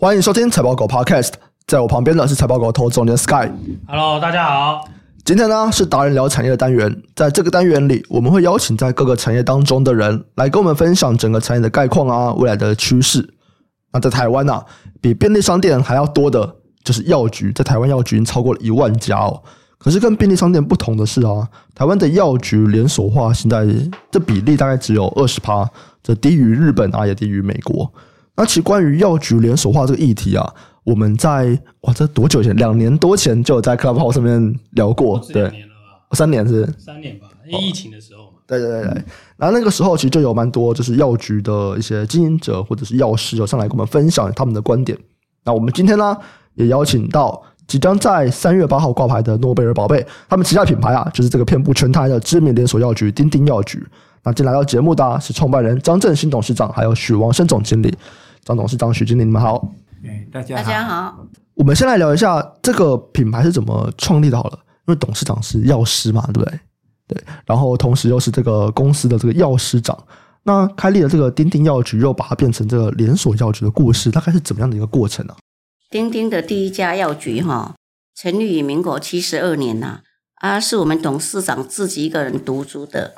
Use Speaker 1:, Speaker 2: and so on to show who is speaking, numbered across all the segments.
Speaker 1: 欢迎收听财报狗 Podcast，在我旁边的是财报狗投资总监 Sky。
Speaker 2: Hello，大家好。
Speaker 1: 今天呢是达人聊产业的单元，在这个单元里，我们会邀请在各个产业当中的人来跟我们分享整个产业的概况啊，未来的趋势。那在台湾呢、啊，比便利商店还要多的就是药局，在台湾药局已经超过了一万家哦。可是跟便利商店不同的是啊，台湾的药局连锁化现在这比例大概只有二十趴，这低于日本啊，也低于美国。那其实关于药局连锁化这个议题啊，我们在哇，这多久前？两年多前就有在 Clubhouse 上面聊过，对，两年了吧？三年是？
Speaker 2: 三年吧，因为疫情的时候嘛。
Speaker 1: 对对对对。然后那个时候其实就有蛮多就是药局的一些经营者或者是药师有上来跟我们分享他们的观点。那我们今天呢，也邀请到即将在三月八号挂牌的诺贝尔宝贝，他们旗下品牌啊，就是这个遍布全台的知名连锁药局——丁丁药局。那进来到节目的是创办人张振兴董事长，还有许王生总经理。张董事长、许经理，你们好。
Speaker 3: 哎，大家好。
Speaker 4: 大家好。
Speaker 1: 我们先来聊一下这个品牌是怎么创立的好了。因为董事长是药师嘛，对不对？对。然后同时又是这个公司的这个药师长。那开立了这个丁丁药局，又把它变成这个连锁药局的故事，大概是怎么样的一个过程呢、啊？
Speaker 4: 丁丁的第一家药局哈，成立于民国七十二年呐，啊，是我们董事长自己一个人独租的。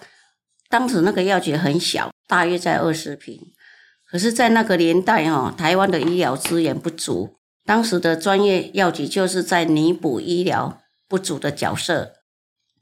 Speaker 4: 当时那个药局很小，大约在二十坪。可是，在那个年代，哈，台湾的医疗资源不足，当时的专业药局就是在弥补医疗不足的角色。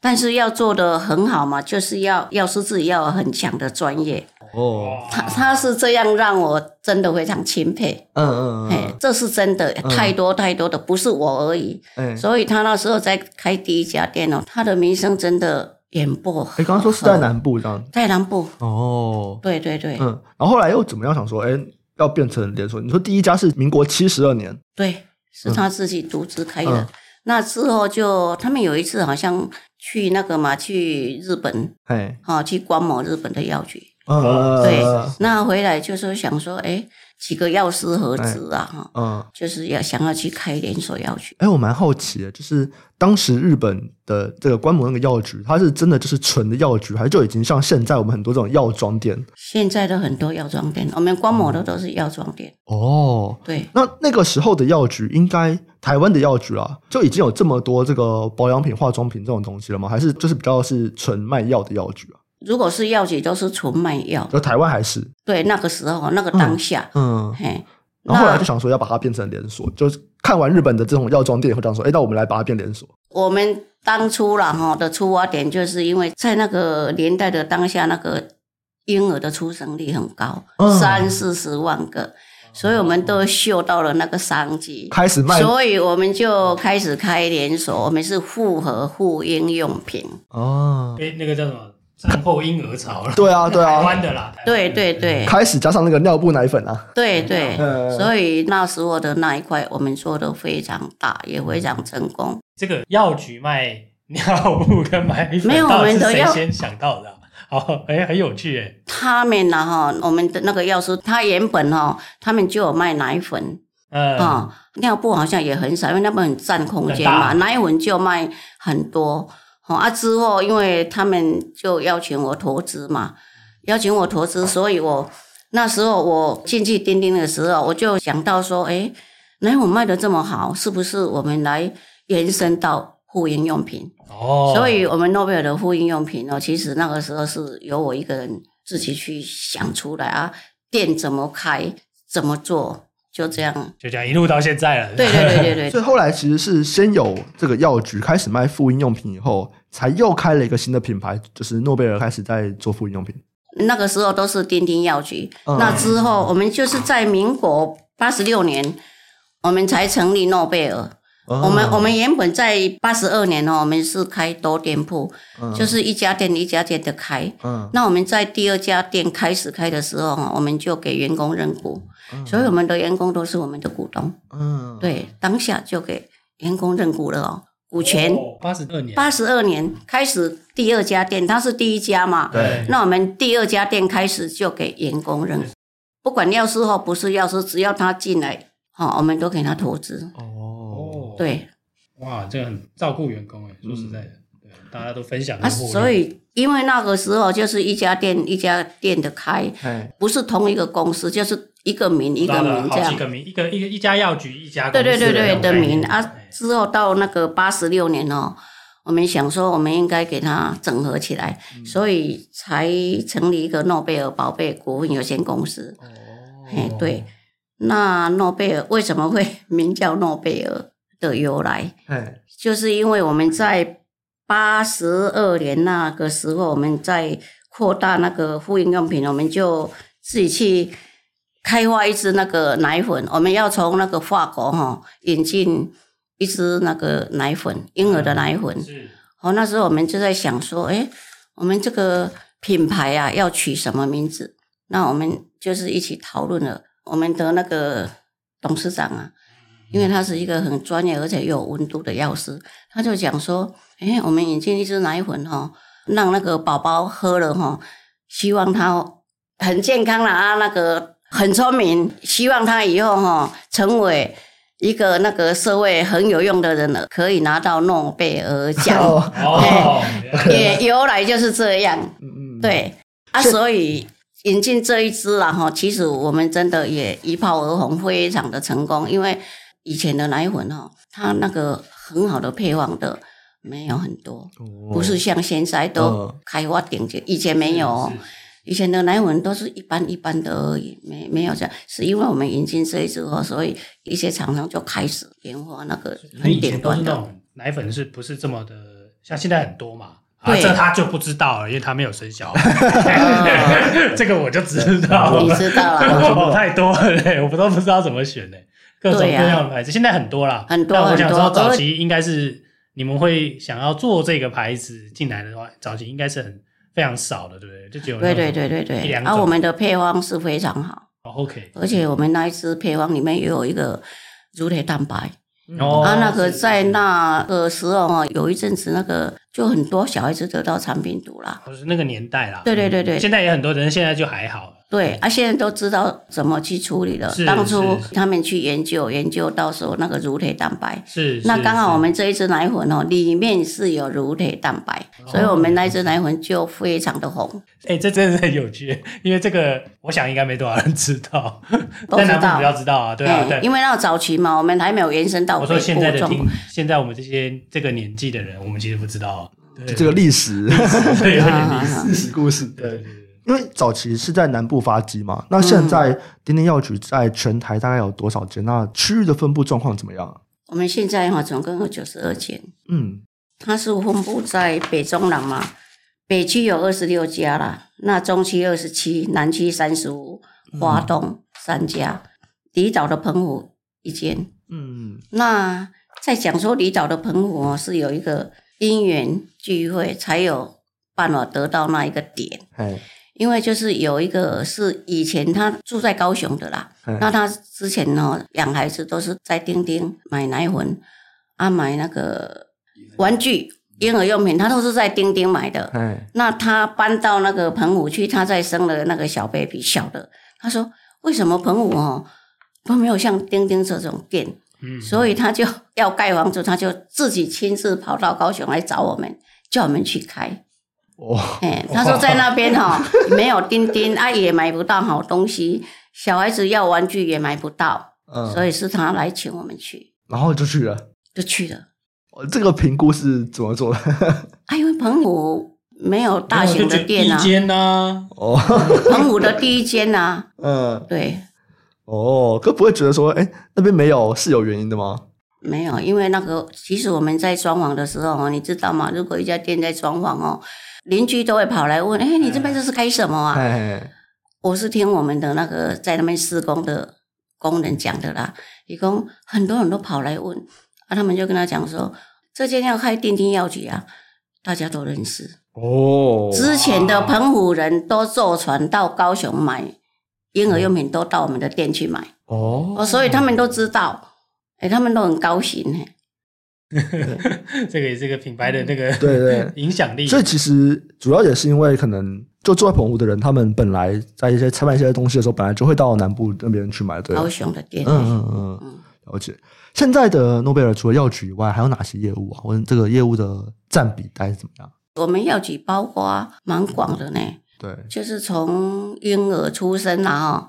Speaker 4: 但是要做的很好嘛，就是要药师自己要有很强的专业。哦，他他是这样让我真的非常钦佩。嗯嗯嗯，这是真的，太多太多的，不是我而已。嗯，所以他那时候在开第一家店哦，他的名声真的。演播，
Speaker 1: 哎，刚刚说是在南部这样，
Speaker 4: 在南部。
Speaker 1: 哦，
Speaker 4: 对对对，
Speaker 1: 嗯，然后后来又怎么样想说，哎，要变成连锁？你说第一家是民国七十二年，
Speaker 4: 对，是他自己独自开的。嗯、那之后就他们有一次好像去那个嘛，去日本，哎，好去观摩日本的药局，嗯，对，那回来就是想说，哎。几个药师合资啊，哈，嗯，就是要想要去开连锁药局。
Speaker 1: 哎，我蛮好奇的，就是当时日本的这个观摩那个药局，它是真的就是纯的药局，还是就已经像现在我们很多这种药妆店？
Speaker 4: 现在的很多药妆店，我们观摩的都是药妆店。
Speaker 1: 哦，
Speaker 4: 对，
Speaker 1: 那那个时候的药局，应该台湾的药局啊，就已经有这么多这个保养品、化妆品这种东西了吗？还是就是比较是纯卖药的药局啊？
Speaker 4: 如果是药局，都是纯卖药。
Speaker 1: 就台湾还是？
Speaker 4: 对，那个时候，那个当下，嗯，嗯嘿。
Speaker 1: 然后后来就想说要把它变成连锁，就是看完日本的这种药妆店以后，这样说，哎，那我们来把它变连锁。
Speaker 4: 我们当初啦哈的出发点，就是因为在那个年代的当下，那个婴儿的出生率很高，嗯、三四十万个，所以我们都嗅到了那个商机，
Speaker 1: 开始卖，
Speaker 4: 所以我们就开始开连锁。我们是复合妇婴用品。
Speaker 2: 哦，哎，那个叫什么？产后婴儿潮了，
Speaker 1: 对啊，对啊，
Speaker 2: 台湾的啦，
Speaker 4: 对对对，
Speaker 1: 开始加上那个尿布奶粉啊，
Speaker 4: 对对，所以那时候的那一块我们做的非常大，也非常成功。
Speaker 2: 这个药局卖尿布跟奶粉，
Speaker 4: 没有我们的药
Speaker 2: 先想到的，哦，哎，很有趣哎。
Speaker 4: 他们呢哈，我们的那个药师，他原本哈，他们就有卖奶粉，嗯。啊，尿布好像也很少，因为那边很占空间嘛，奶粉就卖很多。啊！之后，因为他们就邀请我投资嘛，邀请我投资，所以我那时候我进去钉钉的时候，我就想到说，哎，奶粉卖的这么好，是不是我们来延伸到护婴用品？哦，所以我们诺贝尔的护婴用品呢，其实那个时候是由我一个人自己去想出来啊，店怎么开，怎么做。就这样，
Speaker 2: 就这样一路到现在了。
Speaker 4: 对对对对对。
Speaker 1: 所以后来其实是先有这个药局开始卖复印用品，以后才又开了一个新的品牌，就是诺贝尔开始在做复印用品。
Speaker 4: 那个时候都是丁丁药局，嗯、那之后我们就是在民国八十六年，我们才成立诺贝尔。嗯、我们我们原本在八十二年哦，我们是开多店铺，嗯、就是一家店一家店的开。嗯，那我们在第二家店开始开的时候，我们就给员工认股，嗯、所以我们的员工都是我们的股东。嗯，对，当下就给员工认股了哦，股权。
Speaker 2: 八十二年，
Speaker 4: 八十二年开始第二家店，他是第一家嘛？对。那我们第二家店开始就给员工认，不管药师或不是药师，只要他进来，好，我们都给他投资。哦。对，
Speaker 2: 哇，这个很照顾员工哎，说实在的，对，大家都分享。啊，
Speaker 4: 所以因为那个时候就是一家店一家店的开，不是同一个公司，就是一个名一个名这样，
Speaker 2: 好几个名，一个一个一家药局一家
Speaker 4: 对对对对的名啊。之后到那个八十六年哦，我们想说我们应该给它整合起来，嗯、所以才成立一个诺贝尔宝贝股份有限公司。哦，哎对，那诺贝尔为什么会名叫诺贝尔的由来？哎，就是因为我们在八十二年那个时候，我们在扩大那个复印用品，我们就自己去。开发一支那个奶粉，我们要从那个法国哈引进一支那个奶粉，婴儿的奶粉。哦，那时候我们就在想说，哎，我们这个品牌啊，要取什么名字？那我们就是一起讨论了。我们的那个董事长啊，因为他是一个很专业而且又有温度的药师，他就讲说，哎，我们引进一支奶粉哈，让那个宝宝喝了哈，希望他很健康了啊，那个。很聪明，希望他以后哈成为一个那个社会很有用的人了，可以拿到诺贝尔奖。哦，也由来就是这样。嗯嗯。对啊，所以引进这一支了哈，其实我们真的也一炮而红，非常的成功。因为以前的奶粉哈，它那个很好的配方的没有很多，不是像现在都开发顶级，以前没有。以前的奶粉都是一般一般的而已，没没有这样，是因为我们引进这一支后，所以一些厂商就开始研发那个很顶端的
Speaker 2: 奶粉，是不是这么的？像现在很多嘛，啊，这他就不知道了，因为他没有生小孩。这个我就知道，
Speaker 4: 你知道了，
Speaker 2: 太多了嘞，我都不知道怎么选呢，各种各样的牌子，现在很多啦，
Speaker 4: 很多。
Speaker 2: 但我想知道早期应该是你们会想要做这个牌子进来的话，早期应该是很。非常少的，对不对？就只有对对对对对，然后、啊、
Speaker 4: 我们的配方是非常好。
Speaker 2: 哦，OK。
Speaker 4: 而且我们那一支配方里面也有一个乳铁蛋白。哦。啊，那个在那个时候啊，有一阵子那个就很多小孩子得到肠病毒啦。
Speaker 2: 不是那个年代啦。
Speaker 4: 对对对对。
Speaker 2: 现在也很多人，现在就还好。
Speaker 4: 对啊，现在都知道怎么去处理了。是当初他们去研究研究，到时候那个乳铁蛋白，
Speaker 2: 是
Speaker 4: 那刚好我们这一支奶粉哦，里面是有乳铁蛋白，哦、所以我们那一支奶粉就非常的红。
Speaker 2: 哎、欸，这真的是很有趣，因为这个我想应该没多少人知道，
Speaker 4: 都知道
Speaker 2: 比较知道啊，对啊，对，
Speaker 4: 因为那个早期嘛，我们还没有延伸到我
Speaker 2: 说现在的听，现在我们这些这个年纪的人，我们其实不知道
Speaker 1: 对这个历史，对历史故事，
Speaker 2: 对。
Speaker 1: 因为早期是在南部发迹嘛，那现在丁丁药局在全台大概有多少间？那区域的分布状况怎么样？
Speaker 4: 我们现在哈总共有九十二间，嗯，它是分布在北中南嘛，北区有二十六家啦，那中区二十七，南区三十五，华东三家，离岛的澎湖一间，嗯，那在讲说离岛的澎湖是有一个因缘聚会才有办法得到那一个点，因为就是有一个是以前他住在高雄的啦，那他之前呢养孩子都是在丁丁买奶粉啊，买那个玩具婴儿用品，他都是在丁丁买的。那他搬到那个澎湖去，他再生了那个小 baby 小的，他说为什么澎湖哦都没有像丁丁这种店？嗯，所以他就要盖房子，他就自己亲自跑到高雄来找我们，叫我们去开。哦，哎，他说在那边哈 没有钉钉，啊也买不到好东西，小孩子要玩具也买不到，嗯，所以是他来请我们去，
Speaker 1: 然后就去了，
Speaker 4: 就去了。
Speaker 1: 哦，这个评估是怎么做的？
Speaker 4: 啊，因为澎湖没有大型的店啊，
Speaker 2: 第一间呢？
Speaker 1: 哦，
Speaker 4: 澎湖的第一间呐，嗯，对，
Speaker 1: 哦，可不会觉得说，哎，那边没有是有原因的吗？
Speaker 4: 没有，因为那个其实我们在装潢的时候哦，你知道吗？如果一家店在装潢哦。邻居都会跑来问：“哎，你这边这是开什么啊？”哎我是听我们的那个在那边施工的工人讲的啦。一共很多人都跑来问，啊，他们就跟他讲说：“这间要开电梯药局啊，大家都认识哦。之前的澎湖人都坐船到高雄买婴儿用品，都到我们的店去买哦，所以他们都知道，哎，他们都很高兴。”
Speaker 2: 这个也是个品牌的那个
Speaker 1: 对对
Speaker 2: 影响力，
Speaker 1: 所以其实主要也是因为可能就住在澎湖的人，他们本来在一些采买一些东西的时候，本来就会到南部那边去买。对，
Speaker 4: 高雄的店，
Speaker 1: 嗯嗯嗯嗯，了解。现在的诺贝尔除了药局以外，还有哪些业务啊？问这个业务的占比大概是怎么样？
Speaker 4: 我们药局包括蛮广的呢，
Speaker 1: 对，
Speaker 4: 就是从婴儿出生然后，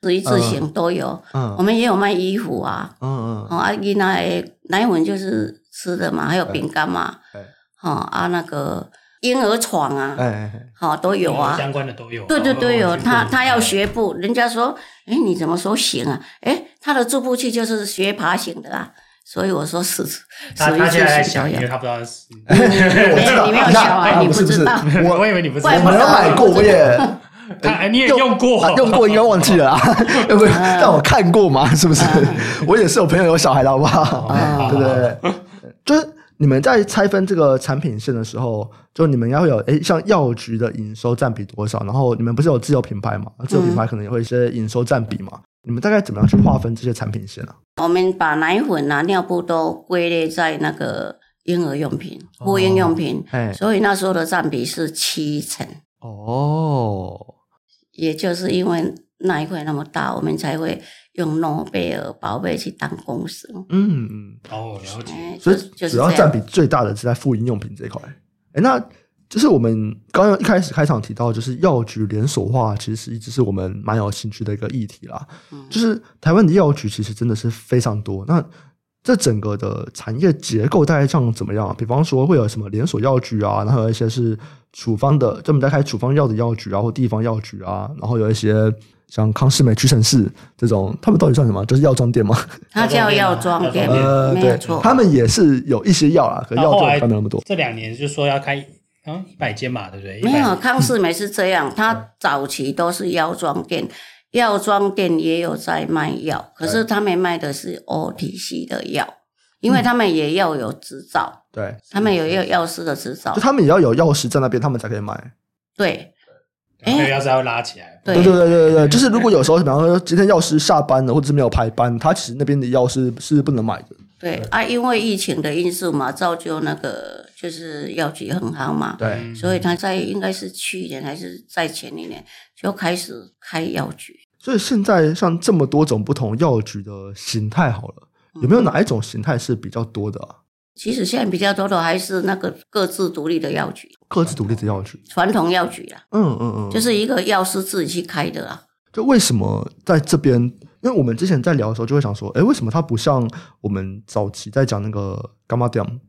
Speaker 4: 对，一字型都有。嗯，我们也有卖衣服啊。嗯嗯。哦，阿姨奶奶粉就是吃的嘛，还有饼干嘛。对。哦啊，那个婴儿床啊，哎，好都有啊。
Speaker 2: 相关的都有。
Speaker 4: 对对对，有他他要学步，人家说，哎，你怎么说行啊？哎，他的助步器就是学爬行的啊。所以我说是，
Speaker 2: 他他现在想，因为他不知道是。
Speaker 4: 没有，你没有小孩，你不知道。
Speaker 2: 我我以为你不知道。
Speaker 1: 我没有买过，我也。
Speaker 2: 你也用过，
Speaker 1: 用过应该忘记了啊。对不对？但我看过嘛，是不是？我也是有朋友有小孩的，好不好？对不对？就是你们在拆分这个产品线的时候，就你们要有哎，像药局的营收占比多少？然后你们不是有自有品牌嘛？自有品牌可能也会一些营收占比嘛？你们大概怎么样去划分这些产品线呢？
Speaker 4: 我们把奶粉啊、尿布都归类在那个婴儿用品、妇婴用品，哦、所以那时候的占比是七成。哦，也就是因为那一块那么大，我们才会用诺贝尔宝贝去当公司。
Speaker 1: 嗯嗯，
Speaker 2: 哦，了解。
Speaker 1: 所以主要占比最大的是在妇婴用品这一块。哎，那。就是我们刚刚一开始开场提到，就是药局连锁化，其实一直是我们蛮有兴趣的一个议题啦。嗯，就是台湾的药局其实真的是非常多。那这整个的产业结构大概像怎么样？比方说会有什么连锁药局啊，然后有一些是处方的，专门在开处方药的药局啊，或地方药局啊，然后有一些像康是美、屈臣氏这种，他们到底算什么？就是药妆店吗？
Speaker 4: 它叫药妆店，呃，没有错。
Speaker 1: 他们也是有一些药啦，可药妆没那么多。
Speaker 2: 这两年就说要开。嗯，一百间嘛，对不对？
Speaker 4: 没有，康是美是这样，它早期都是药妆店，药妆店也有在卖药，可是他们卖的是 OTC 的药，因为他们也要有执照，
Speaker 1: 对，
Speaker 4: 他们有药药师的执照，
Speaker 1: 就他们也要有药师在那边，他们才可以卖。
Speaker 4: 对，
Speaker 2: 哎，药师要拉起来。
Speaker 1: 对对对对对对，就是如果有时候，比方说今天药师下班了，或者是没有排班，他其实那边的药是是不能买的。
Speaker 4: 对啊，因为疫情的因素嘛，造就那个。就是药局很好嘛，
Speaker 1: 对，
Speaker 4: 所以他在应该是去年还是在前一年就开始开药局。
Speaker 1: 所以现在像这么多种不同药局的形态，好了，有没有哪一种形态是比较多的啊？
Speaker 4: 其实现在比较多的还是那个各自独立的药局，
Speaker 1: 各自独立的药局，
Speaker 4: 传统药局啊，
Speaker 1: 嗯嗯嗯，
Speaker 4: 就是一个药师自己去开的啊。
Speaker 1: 就为什么在这边？因为我们之前在聊的时候就会想说，哎，为什么它不像我们早期在讲那个柑仔店？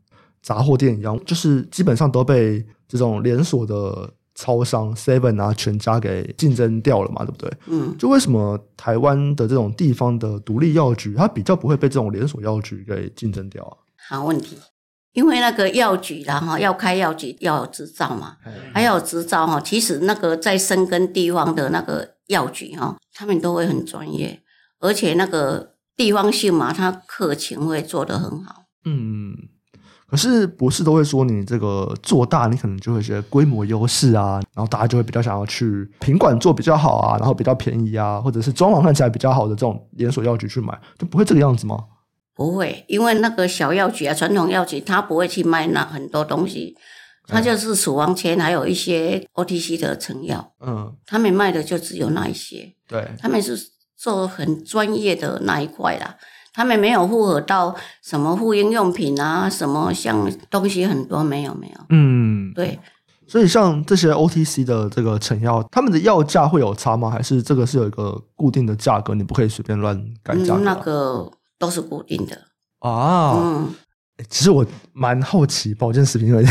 Speaker 1: 杂货店一样，就是基本上都被这种连锁的超商 Seven 啊、全家给竞争掉了嘛，对不对？嗯，就为什么台湾的这种地方的独立药局，它比较不会被这种连锁药局给竞争掉啊？
Speaker 4: 好问题，因为那个药局然后要开药局要有执照嘛，嗯、还要有执照哈。其实那个在深耕地方的那个药局哈，他们都会很专业，而且那个地方性嘛，他客情会做得很好。嗯。
Speaker 1: 可是博士都会说，你这个做大，你可能就会觉得规模优势啊，然后大家就会比较想要去品管做比较好啊，然后比较便宜啊，或者是装潢看起来比较好的这种连锁药局去买，就不会这个样子吗？
Speaker 4: 不会，因为那个小药局啊，传统药局他不会去卖那很多东西，他就是处方签，还有一些 OTC 的成药，嗯，他们卖的就只有那一些，
Speaker 1: 对，
Speaker 4: 他们是做很专业的那一块啦。他们没有复合到什么妇婴用品啊，什么像东西很多没有没有，嗯，对。
Speaker 1: 所以像这些 OTC 的这个成药，他们的药价会有差吗？还是这个是有一个固定的价格，你不可以随便乱改价格？
Speaker 4: 嗯，那个都是固定的
Speaker 1: 啊。嗯，其实我蛮好奇保健食品，因为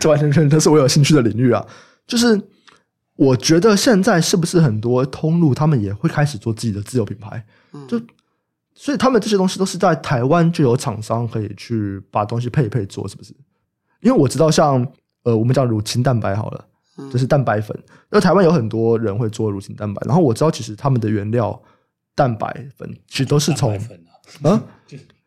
Speaker 1: 这完全全都是我有兴趣的领域啊。就是我觉得现在是不是很多通路他们也会开始做自己的自有品牌？嗯，就。所以他们这些东西都是在台湾就有厂商可以去把东西配一配做，是不是？因为我知道像呃，我们讲乳清蛋白好了，就是蛋白粉。那台湾有很多人会做乳清蛋白，然后我知道其实他们的原料蛋白粉其实都是从啊，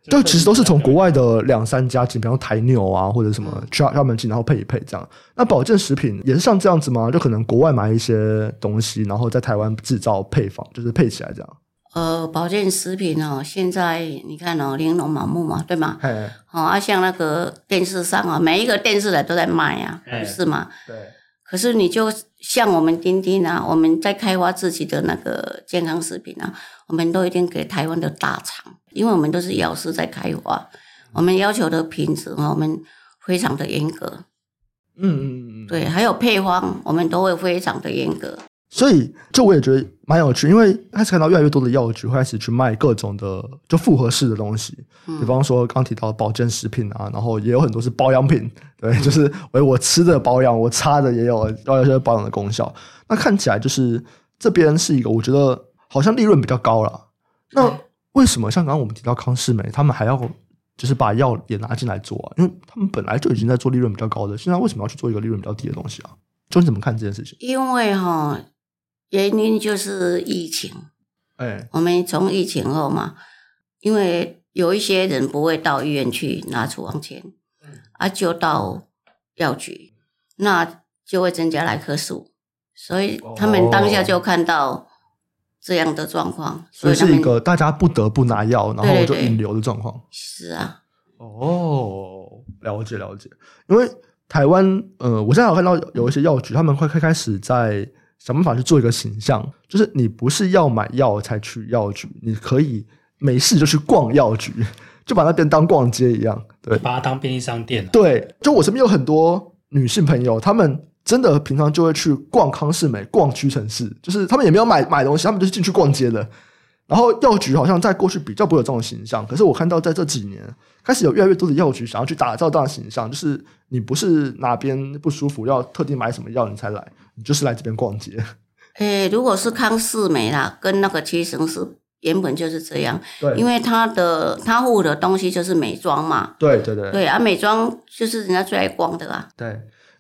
Speaker 1: 对，其实都是从国外的两三家进，比方台牛啊或者什么去他们进，然后配一配这样。那保健食品也是像这样子吗？就可能国外买一些东西，然后在台湾制造配方，就是配起来这样。
Speaker 4: 呃，保健食品哦，现在你看哦，玲珑满目嘛，对吗？好啊，像那个电视上啊，每一个电视台都在卖啊，不是吗？对。可是你就像我们丁丁啊，我们在开发自己的那个健康食品啊，我们都一定给台湾的大厂，因为我们都是药师在开发，我们要求的品质啊，我们非常的严格。嗯嗯嗯。对，还有配方，我们都会非常的严格。
Speaker 1: 所以，就我也觉得蛮有趣，因为开始看到越来越多的药局会开始去卖各种的就复合式的东西，比方说刚提到保健食品啊，然后也有很多是保养品，对，就是我我吃的保养，我擦的也有要有些保养的功效。那看起来就是这边是一个，我觉得好像利润比较高了。那为什么像刚刚我们提到康世美，他们还要就是把药也拿进来做啊？因为他们本来就已经在做利润比较高的，现在为什么要去做一个利润比较低的东西啊？就你怎么看这件事情？
Speaker 4: 因为哈。原因就是疫情，
Speaker 1: 哎，
Speaker 4: 我们从疫情后嘛，因为有一些人不会到医院去拿处方签，啊，就到药局，那就会增加来客数，所以他们当下就看到这样的状况，
Speaker 1: 所以是一个大家不得不拿药，然后就引流的状况。
Speaker 4: 是啊，
Speaker 1: 哦，了解了解，因为台湾，呃，我现在有看到有一些药局，他们会开开始在。想办法去做一个形象，就是你不是要买药才去药局，你可以没事就去逛药局，就把那边当逛街一样，对，
Speaker 2: 把它当便利商店。
Speaker 1: 对，就我身边有很多女性朋友，她们真的平常就会去逛康士美、逛屈臣氏，就是她们也没有买买东西，她们就是进去逛街的。然后药局好像在过去比较不会有这种形象，可是我看到在这几年开始有越来越多的药局想要去打造这样的形象，就是你不是哪边不舒服要特地买什么药你才来，你就是来这边逛街。
Speaker 4: 诶，如果是康世美啦，跟那个屈臣氏原本就是这样，
Speaker 1: 对，
Speaker 4: 因为他的他护的东西就是美妆嘛，
Speaker 1: 对对对，
Speaker 4: 对啊，美妆就是人家最爱逛的啊。
Speaker 1: 对，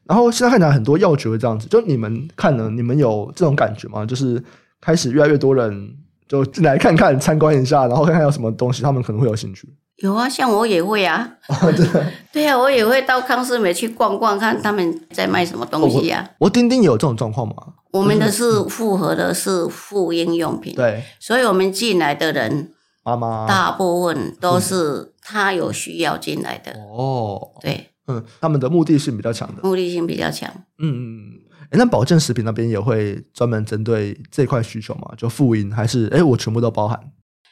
Speaker 1: 然后现在看起来很多药局会这样子，就你们看呢，你们有这种感觉吗？就是开始越来越多人。就进来看看、参观一下，然后看看有什么东西，他们可能会有兴趣。
Speaker 4: 有啊，像我也会啊。
Speaker 1: 哦、对，
Speaker 4: 对啊，我也会到康斯美去逛逛，看他们在卖什么东西啊。
Speaker 1: 哦、我丁丁有这种状况吗？
Speaker 4: 我们的是复合的，是妇婴用品。
Speaker 1: 对，
Speaker 4: 所以我们进来的人，
Speaker 1: 妈妈
Speaker 4: 大部分都是他有需要进来的。
Speaker 1: 哦，
Speaker 4: 对，
Speaker 1: 嗯，他们的目的性比较强的，
Speaker 4: 目的性比较强。
Speaker 1: 嗯嗯嗯。那保健食品那边也会专门针对这块需求吗？就妇婴还是诶，我全部都包含？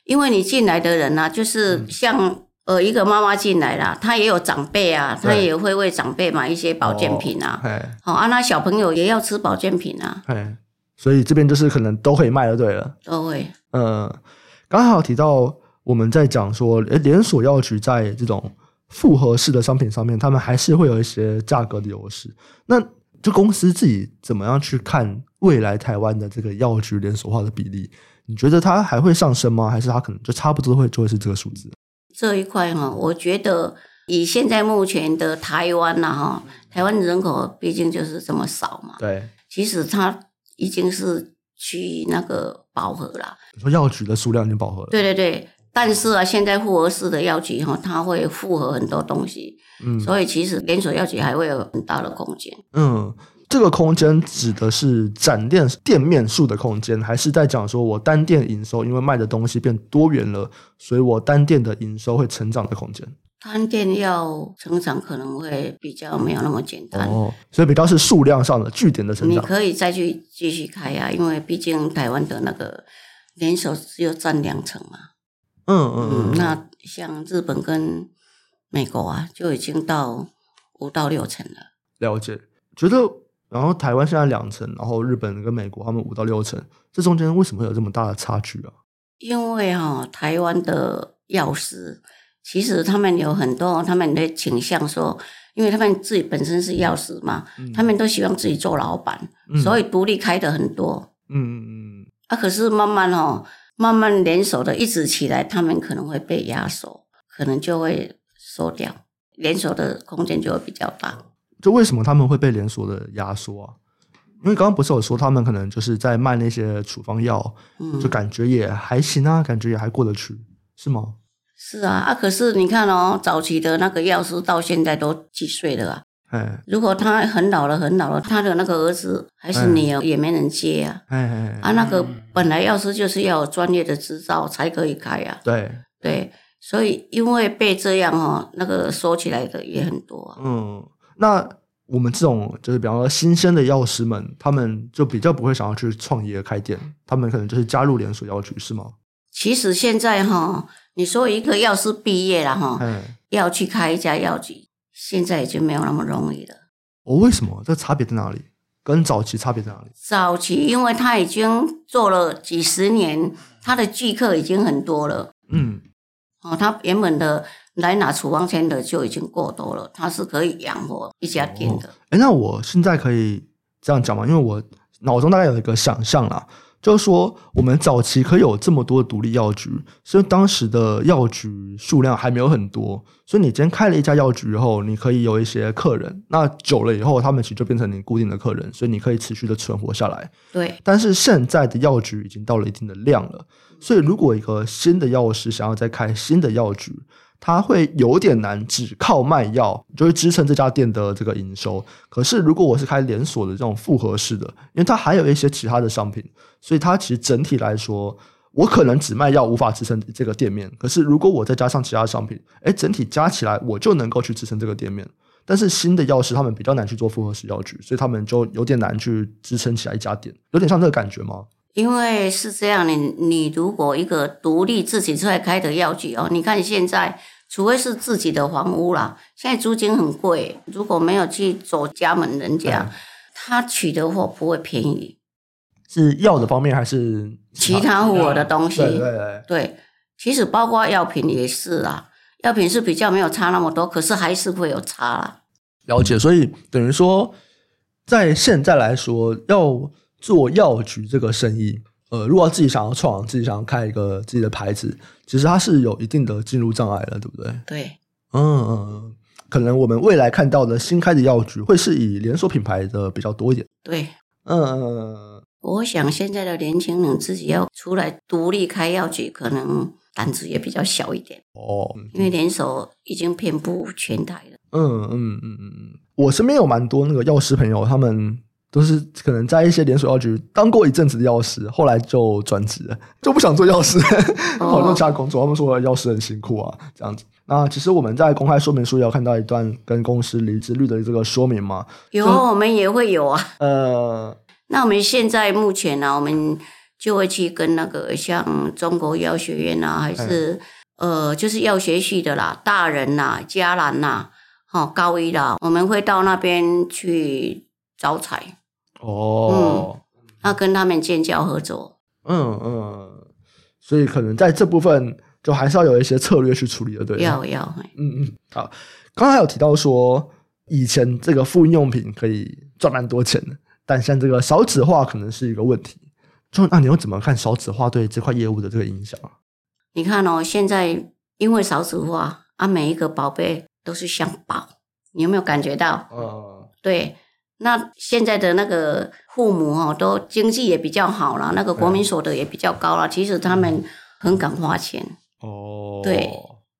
Speaker 4: 因为你进来的人呢、啊，就是像、嗯、呃一个妈妈进来啦，她也有长辈啊，她也会为长辈买一些保健品啊。好、哦、啊，那小朋友也要吃保健品啊。
Speaker 1: 所以这边就是可能都可以卖的，对了。
Speaker 4: 都会。
Speaker 1: 嗯，刚好提到我们在讲说，诶，连锁药局在这种复合式的商品上面，他们还是会有一些价格的优势。那就公司自己怎么样去看未来台湾的这个药局连锁化的比例？你觉得它还会上升吗？还是它可能就差不多会就会是这个数字？
Speaker 4: 这一块哈，我觉得以现在目前的台湾呐哈，台湾人口毕竟就是这么少嘛。
Speaker 1: 对，
Speaker 4: 其实它已经是趋于那个饱和了。
Speaker 1: 你说药局的数量已经饱和了？
Speaker 4: 对对对。但是啊，现在复合式的药局哈，它会复合很多东西，嗯，所以其实连锁药局还会有很大的空间。
Speaker 1: 嗯，这个空间指的是展店店面数的空间，还是在讲说我单店营收，因为卖的东西变多元了，所以我单店的营收会成长的空间？
Speaker 4: 单店要成长可能会比较没有那么简单
Speaker 1: 哦，所以比较是数量上的据点的成长。
Speaker 4: 你可以再去继续开呀、啊，因为毕竟台湾的那个连锁只有占两成嘛。
Speaker 1: 嗯嗯嗯，
Speaker 4: 那像日本跟美国啊，就已经到五到六成了。
Speaker 1: 了解，觉得然后台湾现在两成，然后日本跟美国他们五到六成，这中间为什么会有这么大的差距啊？
Speaker 4: 因为哈、哦，台湾的药师其实他们有很多，他们的倾向说，因为他们自己本身是药师嘛，嗯、他们都希望自己做老板，嗯、所以独立开的很多。嗯嗯嗯。啊，可是慢慢哦。慢慢连锁的一直起来，他们可能会被压缩，可能就会缩掉，连锁的空间就会比较大。
Speaker 1: 就为什么他们会被连锁的压缩啊？因为刚刚不是有说他们可能就是在卖那些处方药，嗯，就感觉也还行啊，感觉也还过得去，是吗？
Speaker 4: 是啊，啊，可是你看哦，早期的那个药师到现在都几岁了啊？
Speaker 1: 哎，
Speaker 4: 如果他很老了，很老了，他的那个儿子还是女儿也没人接啊。
Speaker 1: 哎哎
Speaker 4: 啊，那个本来药师就是要有专业的执照才可以开啊。
Speaker 1: 对
Speaker 4: 对，所以因为被这样哦，那个收起来的也很多啊。
Speaker 1: 嗯，那我们这种就是比方说新鲜的药师们，他们就比较不会想要去创业开店，他们可能就是加入连锁药局，是吗？
Speaker 4: 其实现在哈，你说一个药师毕业了哈，要去开一家药局。现在已经没有那么容易了。
Speaker 1: 哦，为什么？这差别在哪里？跟早期差别在哪里？
Speaker 4: 早期因为他已经做了几十年，他的巨客已经很多了。嗯，哦，他原本的来拿处方签的就已经过多了，他是可以养活一家店的。
Speaker 1: 哎、那我现在可以这样讲吗？因为我脑中大概有一个想象了。就是说，我们早期可以有这么多的独立药局，所以当时的药局数量还没有很多，所以你今天开了一家药局以后，你可以有一些客人，那久了以后，他们其实就变成你固定的客人，所以你可以持续的存活下来。
Speaker 4: 对。但
Speaker 1: 是现在的药局已经到了一定的量了，所以如果一个新的药师想要再开新的药局，它会有点难，只靠卖药就会支撑这家店的这个营收。可是如果我是开连锁的这种复合式的，因为它还有一些其他的商品，所以它其实整体来说，我可能只卖药无法支撑这个店面。可是如果我再加上其他商品，诶，整体加起来我就能够去支撑这个店面。但是新的药师他们比较难去做复合式药局，所以他们就有点难去支撑起来一家店，有点像这个感觉吗？
Speaker 4: 因为是这样，你你如果一个独立自己出来开的药局哦，你看现在。除非是自己的房屋啦，现在租金很贵。如果没有去走家门人家，嗯、他取的货不会便宜。
Speaker 1: 是药的方面还是
Speaker 4: 其他我的东西？
Speaker 1: 对对对，
Speaker 4: 对，其实包括药品也是啊，药品是比较没有差那么多，可是还是会有差啦。
Speaker 1: 了解，所以等于说，在现在来说，要做药局这个生意。呃，如果自己想要创，自己想要开一个自己的牌子，其实它是有一定的进入障碍的，对不对？
Speaker 4: 对，
Speaker 1: 嗯嗯，可能我们未来看到的新开的药局会是以连锁品牌的比较多一点。
Speaker 4: 对，
Speaker 1: 嗯嗯，
Speaker 4: 我想现在的年轻人自己要出来独立开药局，可能胆子也比较小一点哦，因为连锁已经遍布全台了。
Speaker 1: 嗯嗯嗯嗯嗯，我身边有蛮多那个药师朋友，他们。都是可能在一些连锁药局当过一阵子的药师，后来就转职了，就不想做药师，好多其他工作。他们说药师很辛苦啊，这样子。那其实我们在公开说明书也有看到一段跟公司离职率的这个说明嘛？
Speaker 4: 有，我们也会有啊。呃，那我们现在目前呢、啊，我们就会去跟那个像中国药学院啊，还是呃，就是药学系的啦，大人呐、嘉南呐，哦，高一啦，我们会到那边去招财。哦，那、嗯、跟他们建交合作，
Speaker 1: 嗯嗯，所以可能在这部分就还是要有一些策略去处理的，对，
Speaker 4: 要要，
Speaker 1: 嗯嗯，好，刚才有提到说以前这个复印用品可以赚蛮多钱的，但像这个少子化可能是一个问题，就那你又怎么看少子化对这块业务的这个影响？
Speaker 4: 你看哦，现在因为少子化啊，每一个宝贝都是像宝，你有没有感觉到？嗯，对。那现在的那个父母哈，都经济也比较好了，那个国民所得也比较高了。其实他们很敢花钱哦。对，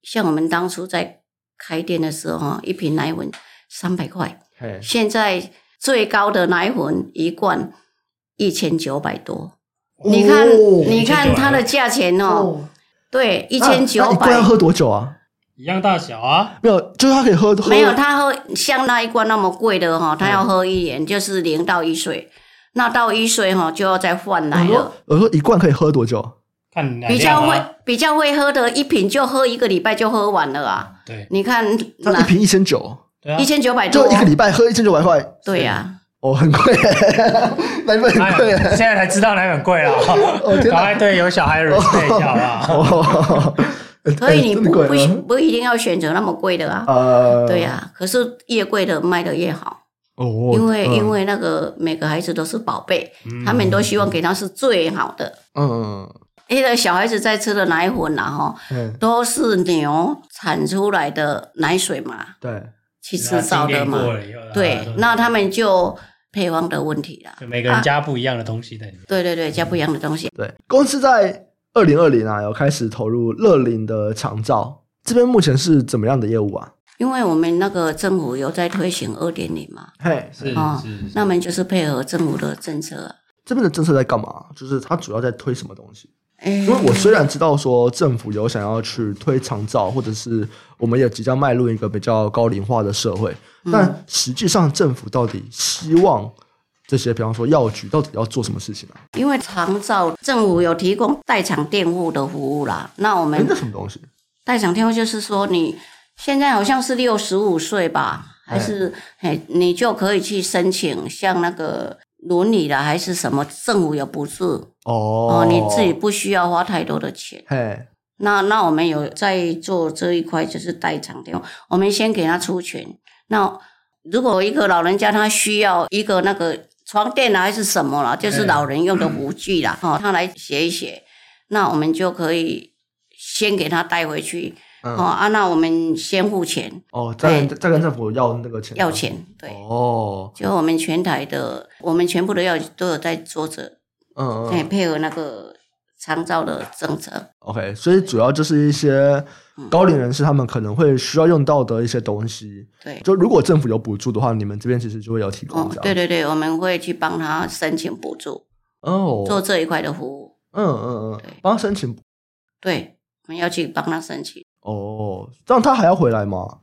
Speaker 4: 像我们当初在开店的时候，一瓶奶粉三百块，现在最高的奶粉一罐一千九百多。你看，你看它的价钱哦，对，一千九百。
Speaker 1: 要喝多久啊？
Speaker 2: 一样大小啊，
Speaker 1: 没有，就是他可以喝。
Speaker 4: 没有，他喝像那一罐那么贵的哈，他要喝一年，就是零到一岁。那到一岁哈就要再换奶了。
Speaker 1: 我说一罐可以喝多久？
Speaker 2: 看
Speaker 4: 比较会比较会喝的，一瓶就喝一个礼拜就喝完了啊。
Speaker 2: 对，
Speaker 4: 你看
Speaker 1: 那一瓶一千九，
Speaker 4: 一千九百多，
Speaker 1: 就一个礼拜喝一千九百块。
Speaker 4: 对呀，
Speaker 1: 哦，很贵，奶粉很贵，
Speaker 2: 现在才知道奶粉贵了。哦，赶快对有小孩的人配一下啊。
Speaker 4: 所以你不不不一定要选择那么贵的啊，呃、对呀、啊，可是越贵的卖的越好，哦，因为、嗯、因为那个每个孩子都是宝贝，嗯、他们都希望给他是最好的，嗯，因为小孩子在吃的奶粉啊，哈，都是牛产出来的奶水嘛，
Speaker 1: 对，
Speaker 4: 去制造的嘛，对，那他们就配方的问题了，
Speaker 2: 就每个人加不一样的东西在里面，
Speaker 4: 对对对，加不一样的东西，
Speaker 1: 对，公司在。二零二零啊，有开始投入乐龄的长照，这边目前是怎么样的业务啊？
Speaker 4: 因为我们那个政府有在推行二点零嘛，
Speaker 1: 嘿，
Speaker 2: 是哦，是是是，
Speaker 4: 那我们就是配合政府的政策。
Speaker 1: 这边的政策在干嘛？就是它主要在推什么东西？欸、因为我虽然知道说政府有想要去推长照，或者是我们也即将迈入一个比较高龄化的社会，嗯、但实际上政府到底希望？这些，比方说药局到底要做什么事情啊？
Speaker 4: 因为长照政府有提供代偿垫付的服务啦。那我们
Speaker 1: 那什么东西？
Speaker 4: 代偿垫付就是说，你现在好像是六十五岁吧，还是哎，你就可以去申请，像那个伦理的还是什么，政府有补助
Speaker 1: 哦，
Speaker 4: 哦，你自己不需要花太多的钱。
Speaker 1: 嘿，
Speaker 4: 那那我们有在做这一块，就是代偿的，我们先给他出钱。那如果一个老人家他需要一个那个床垫啊，还是什么啦，就是老人用的辅具啦，哦，他来写一写，那我们就可以先给他带回去。哦啊，那我们先付钱。
Speaker 1: 哦，再再跟政府要那个钱，
Speaker 4: 要钱，对。
Speaker 1: 哦，
Speaker 4: 就我们全台的，我们全部都要都有在做着，
Speaker 1: 嗯
Speaker 4: 嗯，配合那个长照的政策。
Speaker 1: OK，所以主要就是一些高龄人士他们可能会需要用到的一些东西，
Speaker 4: 对，
Speaker 1: 就如果政府有补助的话，你们这边其实就会有提供。哦，
Speaker 4: 对对对，我们会去帮他申请补助，哦，做这一块的服务。
Speaker 1: 嗯嗯嗯，帮他申请，
Speaker 4: 对，我们要去帮他申请。
Speaker 1: 哦，这样他还要回来吗？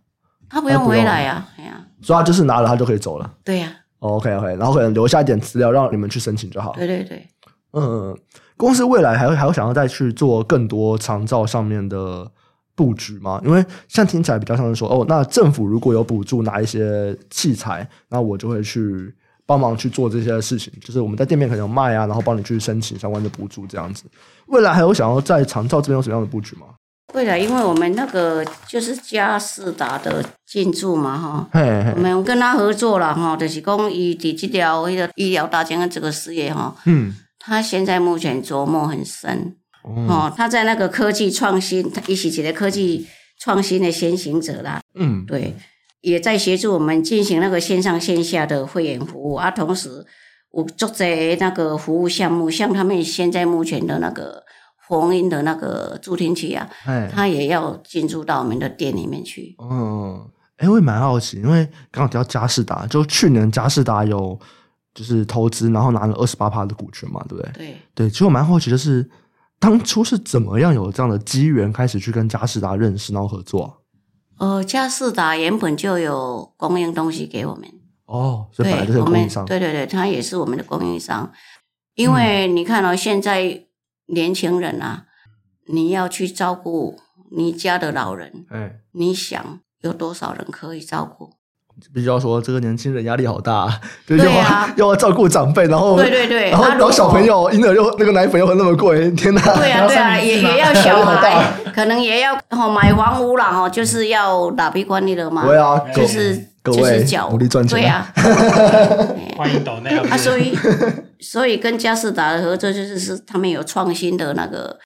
Speaker 4: 他不用回来呀，哎呀，
Speaker 1: 所以他就是拿了他就可以走了。
Speaker 4: 对呀。
Speaker 1: OK OK，然后可能留下一点资料让你们去申请就好。
Speaker 4: 对对对。
Speaker 1: 嗯，公司未来还会还会想要再去做更多长照上面的布局吗？因为像听起来比较像是说，哦，那政府如果有补助拿一些器材，那我就会去帮忙去做这些事情。就是我们在店面可能有卖啊，然后帮你去申请相关的补助这样子。未来还有想要在长照这边有什么样的布局吗？
Speaker 4: 未来，因为我们那个就是嘉士达的进驻嘛，哈，我们跟他合作了，哈，就是讲以第这条那个医疗大疆的这个事业，哈，嗯，他现在目前琢磨很深，哦，他在那个科技创新，他一起起的科技创新的先行者啦，嗯，对，也在协助我们进行那个线上线下的会员服务，啊，同时我做在那个服务项目，像他们现在目前的那个。红音的那个助听器啊，哎，他也要进驻到我们的店里面去。
Speaker 1: 嗯，哎，我也蛮好奇，因为刚刚提到佳士达，就去年佳士达有就是投资，然后拿了二十八趴的股权嘛，对不对？
Speaker 4: 对
Speaker 1: 对，其实我蛮好奇，就是当初是怎么样有这样的机缘，开始去跟佳士达认识，然后合作？
Speaker 4: 呃，佳士达原本就有供应东西给我们。
Speaker 1: 哦，所以本来就是供应商。
Speaker 4: 对对对，他也是我们的供应商。因为你看哦，现在。年轻人啊，你要去照顾你家的老人，哎、你想有多少人可以照顾？
Speaker 1: 必须要说，这个年轻人压力好大，对呀，又要照顾长辈，然后
Speaker 4: 对对对，
Speaker 1: 然后然后小朋友婴儿又那个奶粉又那么贵，天哪！
Speaker 4: 对啊对啊，也也要小孩，可能也要哦买房屋了哈，就是要打闭关闭了嘛，
Speaker 1: 对啊，
Speaker 4: 就是就是脚。
Speaker 1: 努力赚钱，
Speaker 4: 对啊，
Speaker 2: 欢迎岛内
Speaker 4: 啊，所以。所以跟佳士达的合作就是是他们有创新的那个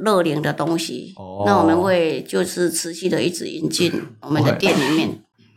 Speaker 4: 乐龄的东西，嗯、那我们会就是持续的一直引进我们的店里面。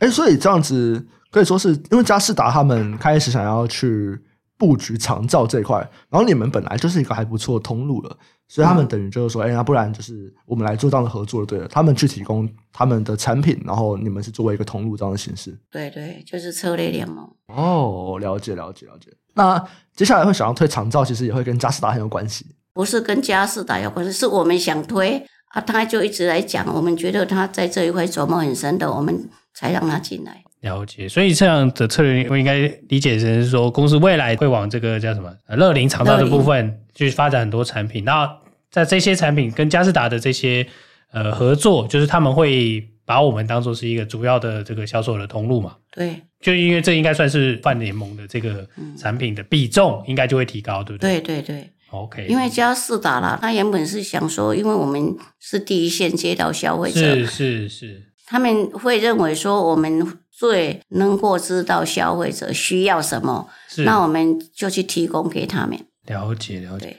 Speaker 1: 哎、欸，所以这样子可以说是因为佳士达他们开始想要去布局长照这一块，然后你们本来就是一个还不错的通路了，所以他们等于就是说，哎、欸，那不然就是我们来做这样的合作，对了，他们去提供他们的产品，然后你们是作为一个通路这样的形式。
Speaker 4: 对对，就是策略联盟。
Speaker 1: 哦，了解了解了解。那接下来会想要推长照，其实也会跟佳士达很有关系。
Speaker 4: 不是跟佳士达有关系，是我们想推啊，他就一直来讲，我们觉得他在这一块琢磨很深的，我们才让他进来。
Speaker 2: 了解，所以这样的策略，我应该理解成是说，公司未来会往这个叫什么乐龄长道的部分去发展很多产品。那在这些产品跟佳士达的这些呃合作，就是他们会把我们当做是一个主要的这个销售的通路嘛？
Speaker 4: 对。
Speaker 2: 就因为这应该算是泛联盟的这个产品的比重，应该就会提高，对不对？
Speaker 4: 对对对
Speaker 2: ，OK。
Speaker 4: 因为佳士达啦，他原本是想说，因为我们是第一线接到消费者，
Speaker 2: 是是是，
Speaker 4: 他们会认为说，我们最能够知道消费者需要什么，那我们就去提供给他们。
Speaker 2: 了解了解。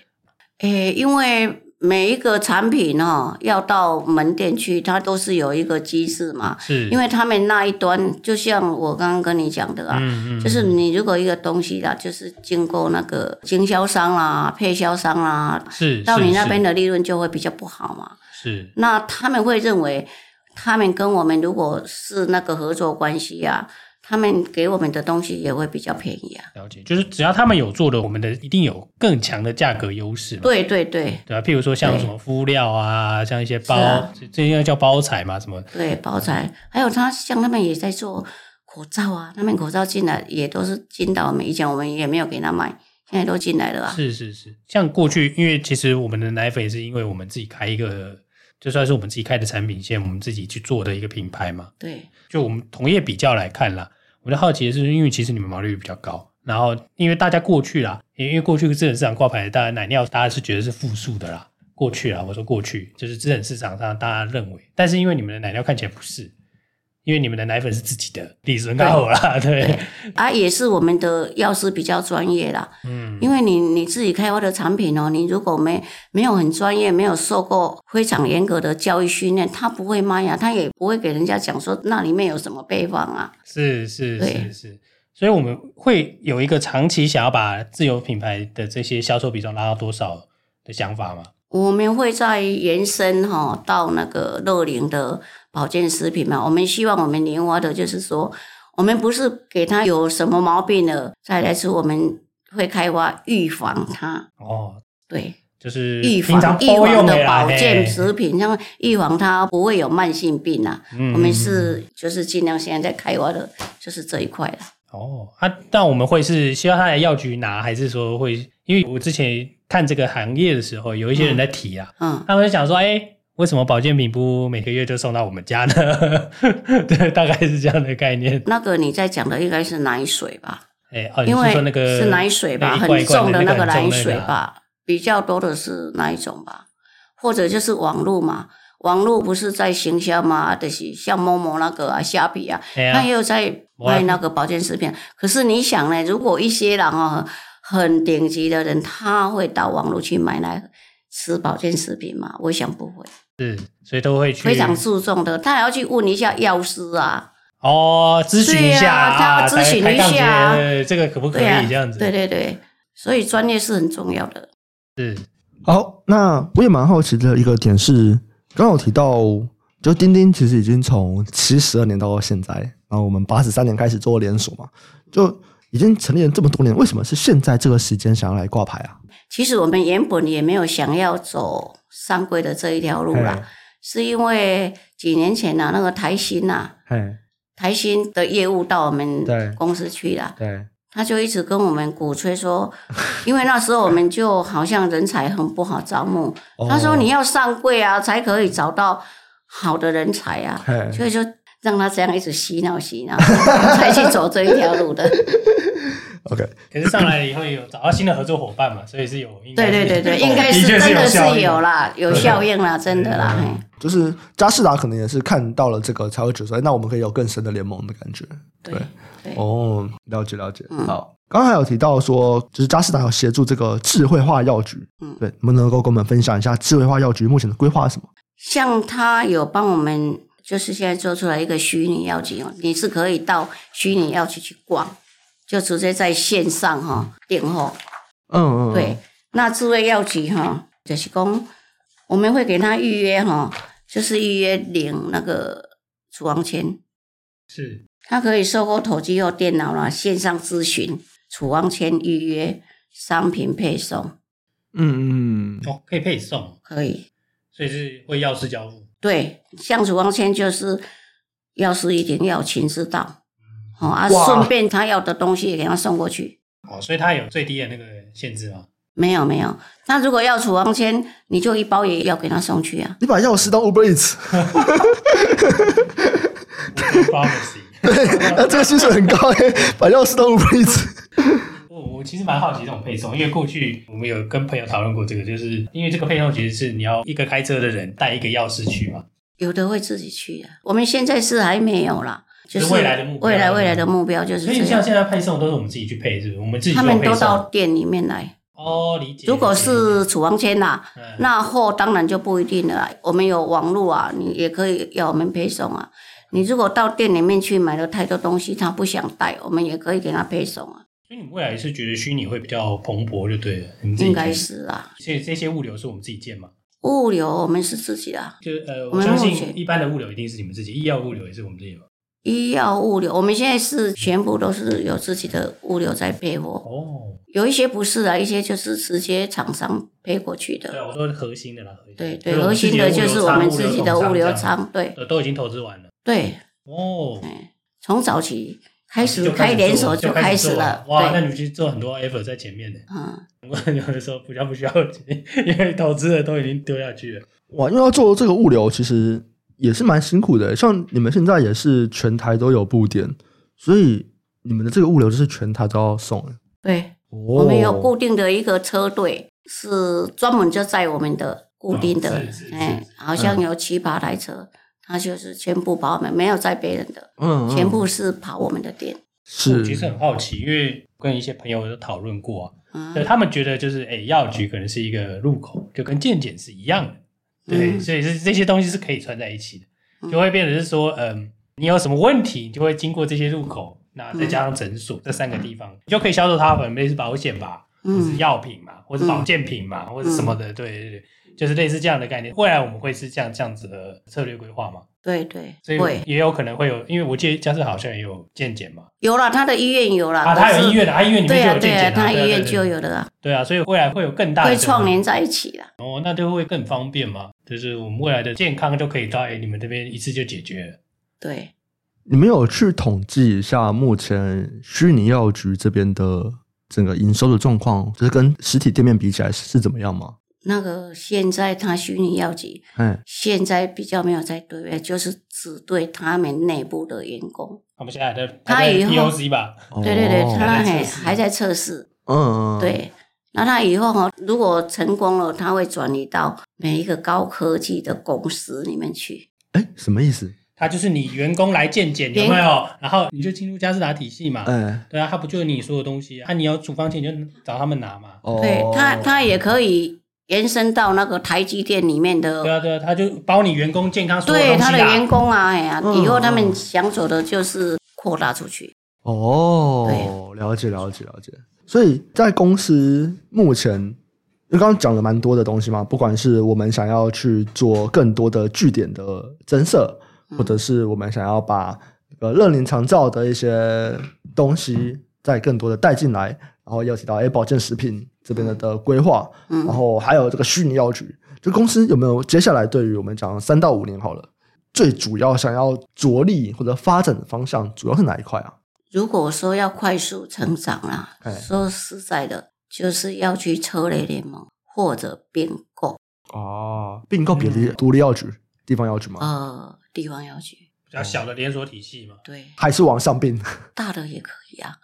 Speaker 4: 诶，因为。每一个产品哦，要到门店去，它都是有一个机制嘛。是，因为他们那一端，就像我刚刚跟你讲的啊，嗯嗯、就是你如果一个东西啦，就是经过那个经销商啊、配销商啊，是，到你那边的利润就会比较不好嘛。是，那他们会认为，他们跟我们如果是那个合作关系啊。他们给我们的东西也会比较便宜啊。
Speaker 2: 了解，就是只要他们有做的，我们的一定有更强的价格优势。
Speaker 4: 对对对，
Speaker 2: 对啊，譬如说像什么敷料啊，像一些包，啊、这应该叫包材嘛，什么？
Speaker 4: 对，包材。还有他像他们也在做口罩啊，他们口罩进来也都是进到我们，以前我们也没有给他买，现在都进来了啊。
Speaker 2: 是是是，像过去，因为其实我们的奶粉也是因为我们自己开一个。就算是我们自己开的产品线，我们自己去做的一个品牌嘛。
Speaker 4: 对，
Speaker 2: 就我们同业比较来看啦，我就好奇的是，因为其实你们毛利率比较高，然后因为大家过去啦，因为过去资本市场挂牌，大家奶尿大家是觉得是负数的啦。过去啊，我说过去就是资本市场上大家认为，但是因为你们的奶尿看起来不是。因为你们的奶粉是自己的，利润高好啦，对，对。
Speaker 4: 啊，也是我们的药师比较专业啦，嗯，因为你你自己开发的产品哦，你如果没没有很专业，没有受过非常严格的教育训练，他不会卖呀，他也不会给人家讲说那里面有什么配方啊，
Speaker 2: 是是是是，所以我们会有一个长期想要把自有品牌的这些销售比重拉到多少的想法吗？
Speaker 4: 我们会在延伸哈到那个乐龄的保健食品嘛。我们希望我们莲花的就是说，我们不是给他有什么毛病了再来吃，我们会开发预防它。
Speaker 2: 哦，
Speaker 4: 对，
Speaker 2: 就是
Speaker 4: 预防预防的保健食品，像预防它不会有慢性病啊。嗯，我们是就是尽量现在在开发的就是这一块了。
Speaker 2: 哦，啊，但我们会是需要他来药局拿，还是说会？因为我之前看这个行业的时候，有一些人在提啊，嗯，嗯他们就想说，哎、欸，为什么保健品不每个月就送到我们家呢？对，大概是这样的概念。
Speaker 4: 那个你在讲的应该是奶水吧？
Speaker 2: 哎、欸，哦，你是说那个
Speaker 4: 是奶水吧？很重的那个奶水吧？比较多的是哪一种吧？或者就是网络嘛？网络不是在行销吗？就是像某某那个啊，虾皮啊，他、啊、也有在卖那个保健食品。可是你想呢？如果一些人哦，很顶级的人，他会到网络去买来吃保健食品吗？我想不会。
Speaker 2: 是，所以都会去
Speaker 4: 非常注重的。他还要去问一下药师啊。
Speaker 2: 哦，咨询一下，
Speaker 4: 啊、他要咨询一下，
Speaker 2: 对，这个可不可以、啊、这样子？
Speaker 4: 对对对，所以专业是很重要的。
Speaker 2: 是。
Speaker 1: 好，那我也蛮好奇的一个点是。刚刚有提到，就钉钉其实已经从七十二年到现在，然后我们八十三年开始做连锁嘛，就已经成立了这么多年，为什么是现在这个时间想要来挂牌啊？
Speaker 4: 其实我们原本也没有想要走上柜的这一条路啦，是因为几年前呢、啊，那个台新呐、啊，台新的业务到我们公司去了，对。他就一直跟我们鼓吹说，因为那时候我们就好像人才很不好招募。他说你要上柜啊，才可以找到好的人才啊，所以就让他这样一直洗脑洗脑，才去走这一条路的。
Speaker 1: OK，
Speaker 2: 可是上来了以后有找到新的合作伙伴嘛，所以是有。
Speaker 4: 对对对对，应该是真的是有啦，有效应啦，真的啦。
Speaker 1: 就是佳世达可能也是看到了这个，才会觉得说，那我们可以有更深的联盟的感觉。对。哦，了解了解。嗯、好，刚刚还有提到说，就是佳世达有协助这个智慧化药局。嗯，对，能不能够跟我们分享一下智慧化药局目前的规划是什么？
Speaker 4: 像他有帮我们，就是现在做出来一个虚拟药局哦，你是可以到虚拟药局去逛，就直接在线上哈订货。嗯嗯，对，那智慧药局哈，就是讲我们会给他预约哈，就是预约领那个处方签。
Speaker 2: 是。
Speaker 4: 他可以透过手机或电脑啦，线上咨询、处方签预约、商品配送。
Speaker 1: 嗯嗯
Speaker 2: 哦，可以配送，
Speaker 4: 可以，
Speaker 2: 所以是会药师交付。
Speaker 4: 对，像处方签就是药师一定要亲自到，好、嗯、啊，顺便他要的东西也给他送过去。
Speaker 2: 哦，所以他有最低的那个限制吗？
Speaker 4: 没有没有，那如果要处方签，你就一包也要给他送去啊。
Speaker 1: 你把药师当 Uber Eats。对，那这个薪水很高哎，把药师当 Uber Eats。
Speaker 2: 我我其实蛮好奇这种配送，因为过去我们有跟朋友讨论过这个，就是因为这个配送其实是你要一个开车的人带一个钥匙去嘛。
Speaker 4: 有的会自己去啊，我们现在是还没有啦，就是未来的目标，未来未来的目标就是。
Speaker 2: 所以像现在配送都是我们自己去配，是不是？我们自己他
Speaker 4: 们都到店里面来。
Speaker 2: 哦，理解。
Speaker 4: 如果是处方签呐，那货当然就不一定了。我们有网络啊，你也可以要我们配送啊。你如果到店里面去买了太多东西，他不想带，我们也可以给他配送啊。
Speaker 2: 所以你未来是觉得虚拟会比较蓬勃，就对了。
Speaker 4: 应该是啊。
Speaker 2: 所以这些物流是我们自己建吗？
Speaker 4: 物流我们是自己的。
Speaker 2: 就呃，我相信一般的物流一定是你们自己，医药物流也是我们自己吗？
Speaker 4: 医药物流，我们现在是全部都是有自己的物流在配货。哦。有一些不是啊，一些就是直接厂商配过去的。
Speaker 2: 对，我说核心的啦。
Speaker 4: 对对，核心的就是我们自己的物流仓，对，
Speaker 2: 都已经投资完了。
Speaker 4: 对哦，从早期开始开连锁就开始了。
Speaker 2: 哇，那你们其实做很多 effort 在前面的。嗯，我有的时候比较不需要，因为投资的都已经丢下去了。
Speaker 1: 哇，因为要做这个物流，其实也是蛮辛苦的。像你们现在也是全台都有布点，所以你们的这个物流就是全台都要送。
Speaker 4: 对，哦、我们有固定的一个车队，是专门就载我们的固定的，哎、哦，好像有七八台车。嗯他就是全部跑我们，没有在别人的，嗯，嗯，全部是跑我们的店。
Speaker 2: 是，我其实很好奇，因为跟一些朋友有讨论过啊，嗯、对他们觉得就是，哎，药局可能是一个入口，就跟健检是一样的，对，嗯、所以是这些东西是可以串在一起的，就会变成是说，嗯，你有什么问题，你就会经过这些入口，那再加上诊所、嗯、这三个地方，你就可以销售它，可能类似保险吧，嗯、或是药品嘛，或是保健品嘛，嗯、或者什么的，对对对。就是类似这样的概念，未来我们会是这样这样子的策略规划吗？
Speaker 4: 对对，
Speaker 2: 所以也有可能会有，因为我记得嘉士好像也有健检嘛，
Speaker 4: 有了他的医院有了
Speaker 2: 啊，他有医院的，他医院里面就有健检，
Speaker 4: 他医院就有的啊，
Speaker 2: 对啊，所以未来会有更大的
Speaker 4: 会串联在一起了，
Speaker 2: 哦，那就会更方便嘛，就是我们未来的健康就可以在你们这边一次就解决了。
Speaker 4: 对，
Speaker 1: 你们有去统计一下目前虚拟药局这边的整个营收的状况，就是跟实体店面比起来是怎么样吗？
Speaker 4: 那个现在他虚拟药局，嗯，现在比较没有在对外，就是只对他们内部的员工。
Speaker 2: 他们现在在
Speaker 4: 他以
Speaker 2: 后吧？
Speaker 4: 对对对，他还还在测试。嗯，对。那他以后哈，如果成功了，他会转移到每一个高科技的公司里面去。
Speaker 1: 哎，什么意思？
Speaker 2: 他就是你员工来健检有没有？然后你就进入嘉士达体系嘛。嗯，对啊，他不就是你所有东西啊？你要处方箋你就找他们拿嘛。
Speaker 4: 对他，他也可以。延伸到那个台积电里面的，
Speaker 2: 对啊对啊，他就包你员工健康所有，
Speaker 4: 对他的员工啊，哎呀，以后他们想走的就是扩大出去。
Speaker 1: 哦，对，了解了解了解。所以在公司目前，因为刚刚讲了蛮多的东西嘛，不管是我们想要去做更多的据点的增设，或者是我们想要把呃乐龄长照的一些东西再更多的带进来，然后又提到哎保健食品。这边的的规划，嗯、然后还有这个虚拟药局，这公司有没有接下来对于我们讲三到五年好了，最主要想要着力或者发展的方向，主要是哪一块啊？
Speaker 4: 如果说要快速成长啊，嗯、说实在的，就是要去车类联盟或者并购。
Speaker 1: 哦，并购别的独立药局、地方药局吗？
Speaker 4: 呃，地方药局。
Speaker 2: 比较小的连锁体系嘛，
Speaker 4: 对，
Speaker 1: 还是往上并，
Speaker 4: 大的也可以啊，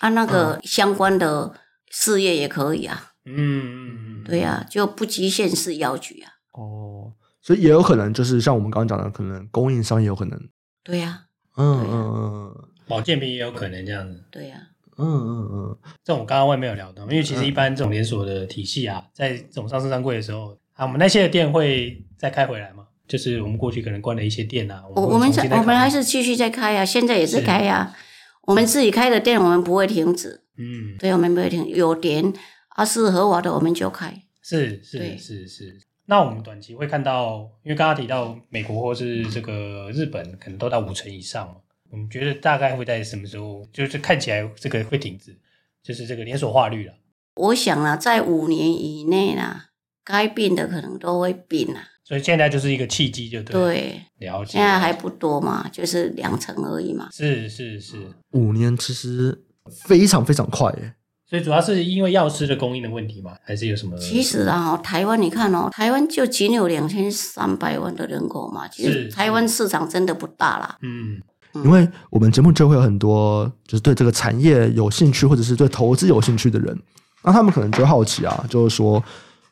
Speaker 4: 按、啊、那个相关的。事业也可以啊，嗯嗯嗯，对呀、啊，就不局限是药局啊。
Speaker 1: 哦，所以也有可能就是像我们刚刚讲的，可能供应商也有可能。
Speaker 4: 对呀、啊，
Speaker 1: 嗯嗯嗯，
Speaker 2: 保健品也有可能这样子。
Speaker 4: 对呀、啊，
Speaker 1: 嗯嗯嗯，
Speaker 2: 这种刚刚我也没有聊到，因为其实一般这种连锁的体系啊，在这种上市商柜的时候，啊，我们那些的店会再开回来吗？就是我们过去可能关了一些店啊，
Speaker 4: 我我们我们还是继续在开啊，现在也是开啊，我们自己开的店，我们不会停止。嗯，对，我们没有停，有点啊适合我的，我们就开。
Speaker 2: 是是是是。那我们短期会看到，因为刚刚提到美国或是这个日本，可能都到五成以上。我们觉得大概会在什么时候，就是看起来这个会停止，就是这个连锁化率了。
Speaker 4: 我想啊，在五年以内啦，该并的可能都会并啊。
Speaker 2: 所以现在就是一个契机，就对。
Speaker 4: 对，
Speaker 2: 了解。
Speaker 4: 现在还不多嘛，就是两成而已嘛。
Speaker 2: 是是是，
Speaker 1: 五年其实。非常非常快耶，
Speaker 2: 所以主要是因为药师的供应的问题吗？还是有什么？
Speaker 4: 其实啊，台湾你看哦，台湾就仅有两千三百万的人口嘛，其实台湾市场真的不大啦。
Speaker 1: 嗯，因为我们节目就会有很多就是对这个产业有兴趣，或者是对投资有兴趣的人，那他们可能就好奇啊，就是说，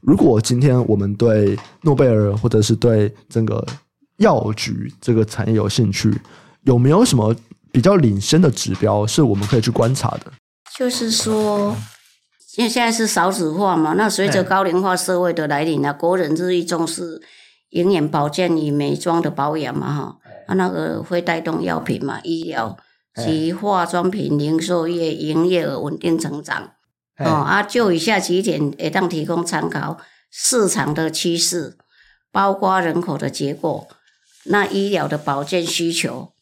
Speaker 1: 如果今天我们对诺贝尔或者是对整个药局这个产业有兴趣，有没有什么？比较领先的指标是我们可以去观察的，
Speaker 4: 就是说，因为现在是少子化嘛，那随着高龄化社会的来临呢，国人日益重视营养保健与美妆的保养嘛，哈，啊，那个会带动药品嘛、医疗及化妆品零售业营业额稳定成长。哦，啊，就以下几点也当提供参考：市场的趋势，包括人口的结构，那医疗的保健需求。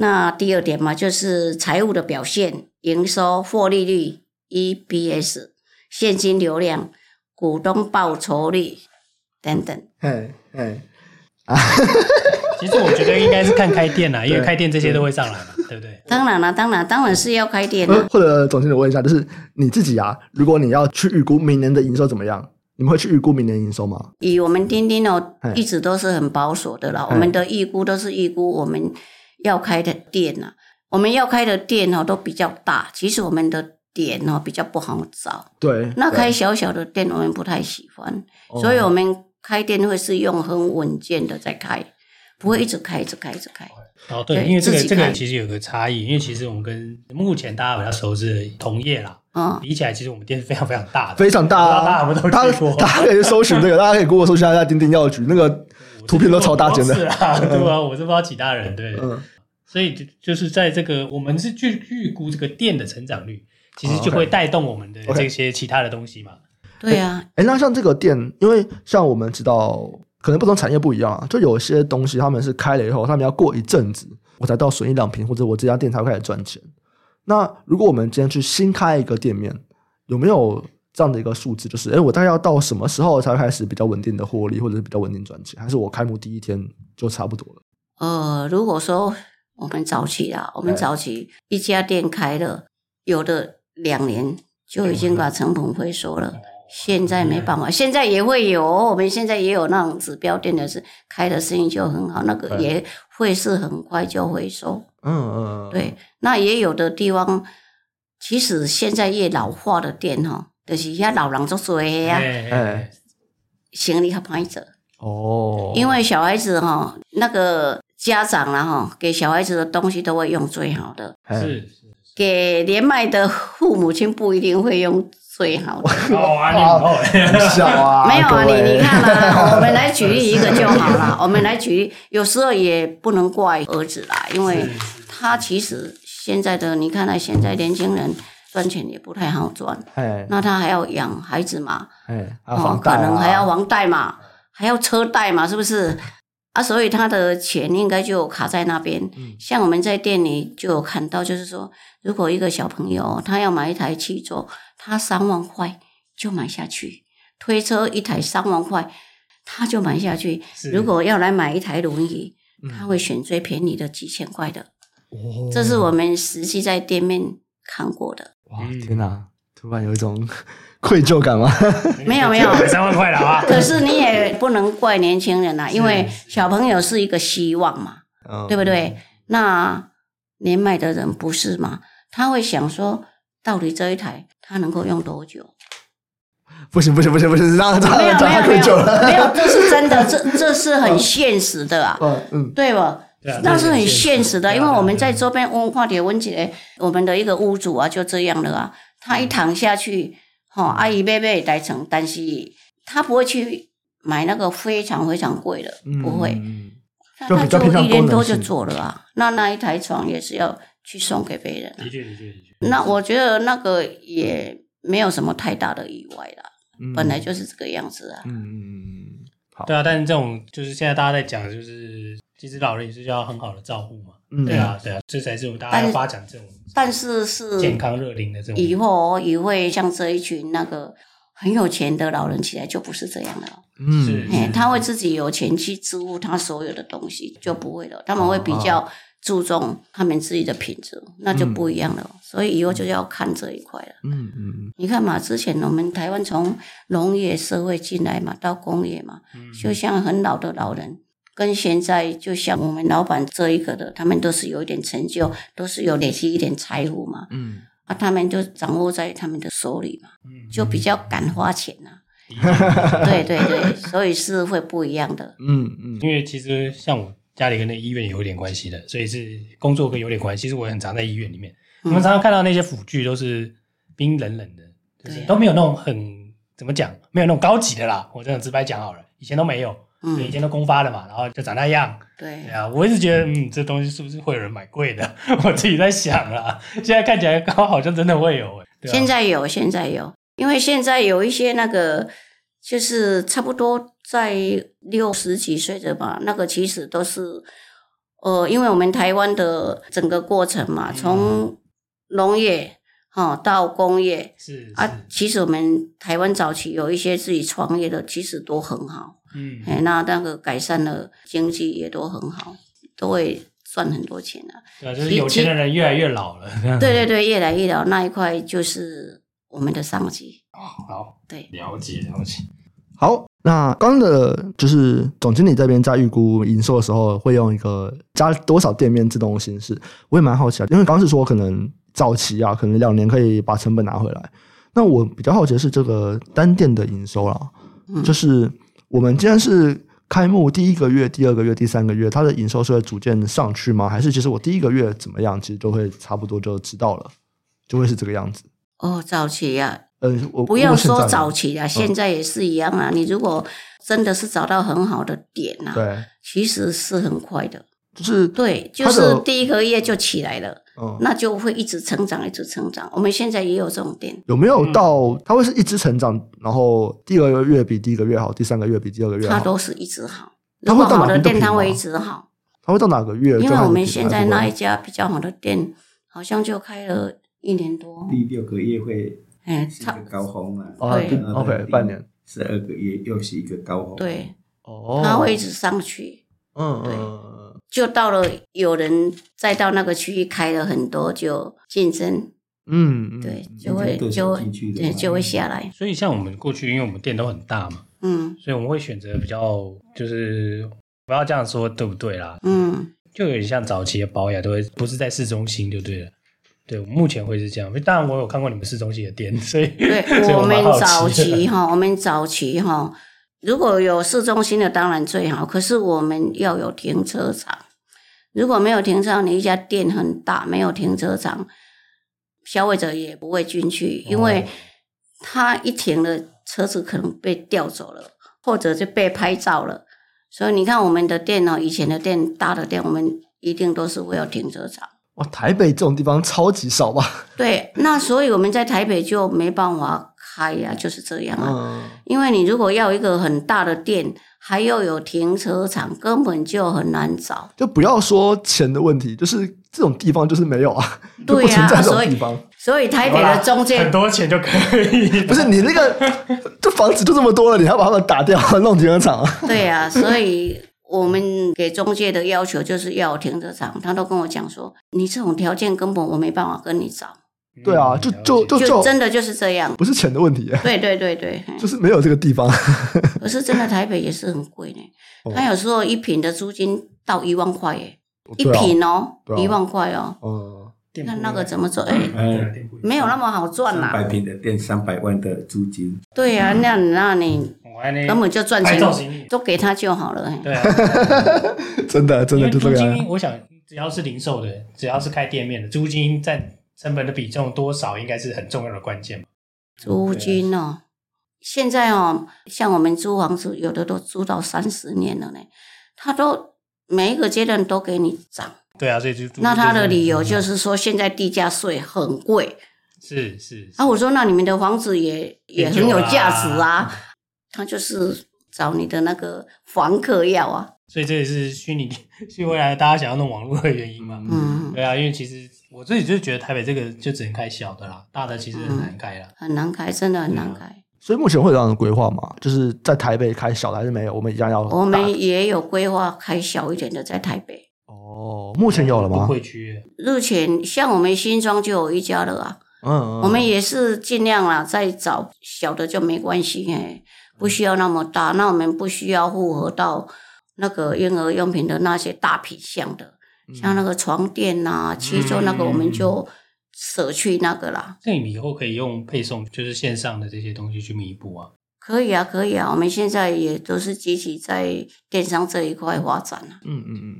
Speaker 4: 那第二点嘛，就是财务的表现，营收、获利率、EPS、现金流量、股东报酬率等等。嗯嗯啊，
Speaker 2: 其实我觉得应该是看开店啦，因为开店这些都会上来嘛。对不对？
Speaker 4: 当然了，当然，当然是要开店
Speaker 1: 的。或者总经理问一下，就是你自己啊，如果你要去预估明年的营收怎么样，你们会去预估明年营收吗？
Speaker 4: 以我们钉钉哦，一直都是很保守的啦。我们的预估都是预估我们要开的店呐，我们要开的店哦都比较大，其实我们的点哦比较不好找。
Speaker 1: 对，
Speaker 4: 那开小小的店我们不太喜欢，所以我们开店会是用很稳健的在开。不会一直开，一直开，一直开。
Speaker 2: 哦，对，因为这个这个其实有个差异，因为其实我们跟目前大家比较熟知的同业啦，嗯，比起来，其实我们店是非常非常大的，
Speaker 1: 非常大啊！
Speaker 2: 大家我们都
Speaker 1: 大家可以搜寻这个，大家可以给我搜寻一下丁丁药局，那个图片都超大件的。
Speaker 2: 是啊，对啊，我是不知道其他人对，嗯，所以就就是在这个，我们是去预估这个店的成长率，其实就会带动我们的这些其他的东西嘛。
Speaker 4: 对啊，
Speaker 1: 哎，那像这个店，因为像我们知道。可能不同产业不一样啊，就有些东西他们是开了以后，他们要过一阵子，我才到损益两平，或者我这家店才会开始赚钱。那如果我们今天去新开一个店面，有没有这样的一个数字？就是，哎，我大概要到什么时候才会开始比较稳定的获利，或者是比较稳定赚钱？还是我开幕第一天就差不多了？
Speaker 4: 呃，如果说我们早期啊，我们早期一家店开了，有的两年就已经把成本回收了。现在没办法，现在也会有。我们现在也有那种指标店的是开的生意就很好，那个也会是很快就回收。嗯嗯，对。那也有的地方，其实现在越老化的店哈，就是遐老人做多呀，哎，生意较歹做。哦，因为小孩子哈，那个家长啦哈，给小孩子的东西都会用最好的。是是。给年迈的父母亲不一定会用。最好的，好 啊，
Speaker 1: 小啊，
Speaker 4: 没有啊，你你看啊，我们来举例一个就好了。我们来举例，有时候也不能怪儿子啦，因为他其实现在的你看啊，现在年轻人赚钱也不太好赚，那他还要养孩子嘛，哦，可能还要房贷嘛，还要车贷嘛，是不是？啊，所以他的钱应该就卡在那边。像我们在店里就有看到，就是说，如果一个小朋友他要买一台汽车。他三万块就买下去，推车一台三万块，他就买下去。如果要来买一台轮椅，他会选最便宜的几千块的。哦，这是我们实际在店面看过的。
Speaker 1: 哇，天哪！突然有一种 愧疚感吗？
Speaker 4: 没有没有，
Speaker 2: 三万块了啊！
Speaker 4: 可是你也不能怪年轻人啊，因为小朋友是一个希望嘛，对不对？那年迈的人不是嘛？他会想说。到底这一台他能够用多久？
Speaker 1: 不行不行不行不行，让他
Speaker 4: 没有没有没有没有，这是真的，这这是很现实的啊，嗯对吧？那是很现实的，因为我们在周边温化点温姐，我们的一个屋主啊，就这样了啊，他一躺下去，哈，阿姨妹妹来成，但是他不会。去买那个非常非常贵的，不会，他做一年多就做了啊，那那一台床也是要去送给别人，的确的确的确。那我觉得那个也没有什么太大的意外啦，嗯、本来就是这个样子啊。嗯嗯
Speaker 2: 嗯，好。对啊，但是这种就是现在大家在讲，就是其实老人也是要很好的照顾嘛。嗯，对啊，对啊，这才是我们大家要发展这种。
Speaker 4: 但是是
Speaker 2: 健康热龄的这种。
Speaker 4: 以后也会像这一群那个很有钱的老人起来，就不是这样了。嗯，是。他会自己有钱去支付他所有的东西，就不会了。他们会比较。注重他们自己的品质，那就不一样了。嗯、所以以后就要看这一块了。嗯嗯，你看嘛，之前我们台湾从农业社会进来嘛，到工业嘛，嗯、就像很老的老人，跟现在就像我们老板这一个的，他们都是有一点成就，都是有累积一点财富嘛。嗯，啊，他们就掌握在他们的手里嘛，就比较敢花钱 呐、对对对，所以是会不一样的。
Speaker 2: 嗯嗯，因为其实像我。家里跟那医院有点关系的，所以是工作跟有点关系。其实我也很常在医院里面，我们常常看到那些辅具都是冰冷冷的，就是都没有那种很怎么讲，没有那种高级的啦。我这样直白讲好了，以前都没有，嗯，以前都公发的嘛，然后就长那样。对，对啊，我一直觉得，嗯，这东西是不是会有人买贵的？我自己在想啊，现在看起来刚好像真的会有，
Speaker 4: 对啊，现在有，现在有，因为现在有一些那个。就是差不多在六十几岁的吧，那个其实都是，呃，因为我们台湾的整个过程嘛，从农业哈到工业，是，是。啊，其实我们台湾早期有一些自己创业的，其实都很好，嗯，哎，那那个改善了经济也都很好，都会赚很多钱啊。
Speaker 2: 对啊，就是有钱的人越来越老了。
Speaker 4: 对对对，越来越老那一块就是我们的商机。
Speaker 2: 哦，好，
Speaker 4: 对，
Speaker 2: 了解了解。
Speaker 1: 好，那刚刚的就是总经理这边在预估营收的时候，会用一个加多少店面自动的形式，我也蛮好奇啊，因为刚刚是说可能早期啊，可能两年可以把成本拿回来。那我比较好奇的是这个单店的营收啦，嗯、就是我们今天是开幕第一个月、第二个月、第三个月，它的营收是会逐渐上去吗？还是其实我第一个月怎么样，其实就会差不多就知道了，就会是这个样子？
Speaker 4: 哦，早期呀、啊。
Speaker 1: 呃，我
Speaker 4: 不要说早期啊，现在也是一样啊。嗯、你如果真的是找到很好的点啊，
Speaker 1: 对，
Speaker 4: 其实是很快的，
Speaker 1: 就是
Speaker 4: 对，就是第一个月就起来了，
Speaker 1: 嗯，
Speaker 4: 那就会一直成长，一直成长。我们现在也有这种店，
Speaker 1: 有没有到它会是一直成长，然后第二个月比第一个月好，第三个月比第二个月好，
Speaker 4: 它都是一直好。如果好的店，它会一直好。
Speaker 1: 它会到哪个月？
Speaker 4: 因为我们现在那一家比较好的店，好像就开了一年多，
Speaker 3: 第六个月会。
Speaker 4: 哎，
Speaker 3: 是一个高峰嘛？
Speaker 4: 对
Speaker 1: ，OK，半年，
Speaker 3: 十二个月又是一个高峰。
Speaker 4: 对，
Speaker 1: 哦，
Speaker 4: 它会一直上去。
Speaker 1: 嗯，
Speaker 4: 对，就到了有人再到那个区域开了很多，就竞争。
Speaker 1: 嗯，
Speaker 4: 对，就会就会对就会下来。
Speaker 2: 所以像我们过去，因为我们店都很大嘛，
Speaker 4: 嗯，
Speaker 2: 所以我们会选择比较，就是不要这样说，对不对啦？
Speaker 4: 嗯，
Speaker 2: 就有点像早期的保养，都会不是在市中心，就对了。对，目前会是这样。当然，我有看过你们市中心的店，所以
Speaker 4: 对 我，我们早期哈，我们早期哈，如果有市中心的当然最好。可是我们要有停车场，如果没有停车场，你一家店很大，没有停车场，消费者也不会进去，因为他一停了，车子可能被调走了，或者就被拍照了。所以你看我们的店哦，以前的店大的店，我们一定都是会有停车场。
Speaker 1: 哇，台北这种地方超级少吧？
Speaker 4: 对，那所以我们在台北就没办法开呀、啊，就是这样啊。
Speaker 1: 嗯、
Speaker 4: 因为你如果要一个很大的店，还要有停车场，根本就很难找。
Speaker 1: 就不要说钱的问题，就是这种地方就是没有啊。
Speaker 4: 对呀、
Speaker 1: 啊，所以
Speaker 4: 所以台北的中介
Speaker 2: 很多钱就可以。
Speaker 1: 不是你那个，这房子就这么多了，你还要把他们打掉弄停车场？
Speaker 4: 对呀、啊，所以。我们给中介的要求就是要停车场，他都跟我讲说，你这种条件根本我没办法跟你找。
Speaker 1: 对啊，就就就
Speaker 4: 就真的就是这样，
Speaker 1: 不是钱的问题。
Speaker 4: 对对对对，
Speaker 1: 就是没有这个地方。
Speaker 4: 可是真的台北也是很贵呢，他有时候一平的租金到一万块耶，一平哦，一万块哦。
Speaker 1: 哦，
Speaker 4: 那那个怎么做？哎，没有那么好赚啦。
Speaker 3: 百平的店，三百万的租金。
Speaker 4: 对呀，那那你。根本就赚钱，都给他就好了。
Speaker 2: 对啊，
Speaker 1: 真的真的就这样。
Speaker 2: 我想，只要是零售的，只要是开店面的，租金占成本的比重多少，应该是很重要的关键。
Speaker 4: 租金哦，现在哦，像我们租房子，有的都租到三十年了呢，他都每一个阶段都给你涨。
Speaker 2: 对啊，所以就
Speaker 4: 那他的理由就是说，现在地价税很贵。
Speaker 2: 是是。
Speaker 4: 啊，我说那你们的房子也也很有价值啊。他就是找你的那个房客要啊，
Speaker 2: 所以这也是虚拟 是未来大家想要弄网络的原因嘛。
Speaker 4: 嗯，
Speaker 2: 对啊，因为其实我自己就觉得台北这个就只能开小的啦，大的其实很难开啦，
Speaker 4: 嗯、很难开，真的很难开。
Speaker 1: 所以目前会有这样的规划吗？就是在台北开小的还是没有？我们一样要。
Speaker 4: 我们也有规划开小一点的在台北。
Speaker 1: 哦，目前有了吗？
Speaker 2: 不会区。
Speaker 4: 目前像我们新庄就有一家了啊。
Speaker 1: 嗯，嗯。
Speaker 4: 我们也是尽量啦，再找小的就没关系哎。不需要那么大，那我们不需要复合到那个婴儿用品的那些大品项的，嗯、像那个床垫啊、七桌那个，我们就舍去那个啦。
Speaker 2: 那你以后可以用配送，就是线上的这些东西去弥补啊？
Speaker 4: 可以啊，可以啊，我们现在也都是积极在电商这一块发展了。
Speaker 1: 嗯嗯嗯。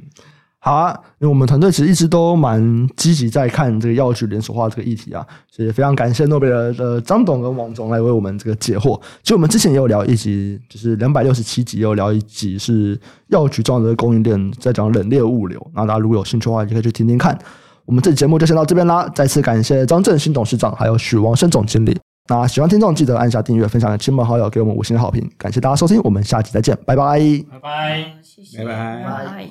Speaker 1: 好啊，因为我们团队其实一直都蛮积极在看这个药局连锁化这个议题啊，所以非常感谢诺贝尔的张董跟王总来为我们这个解惑。其实我们之前也有聊一集，就是两百六十七集也有聊一集是药局重要的供应链，在讲冷链物流。那大家如果有兴趣的话，也可以去听听看。我们这期节目就先到这边啦，再次感谢张振兴董事长还有许王生总经理。那喜欢听众记得按下订阅，分享给亲朋好友，给我们五星的好评。感谢大家收听，我们下期再见，拜拜，
Speaker 2: 拜拜，
Speaker 4: 谢谢，
Speaker 3: 拜拜。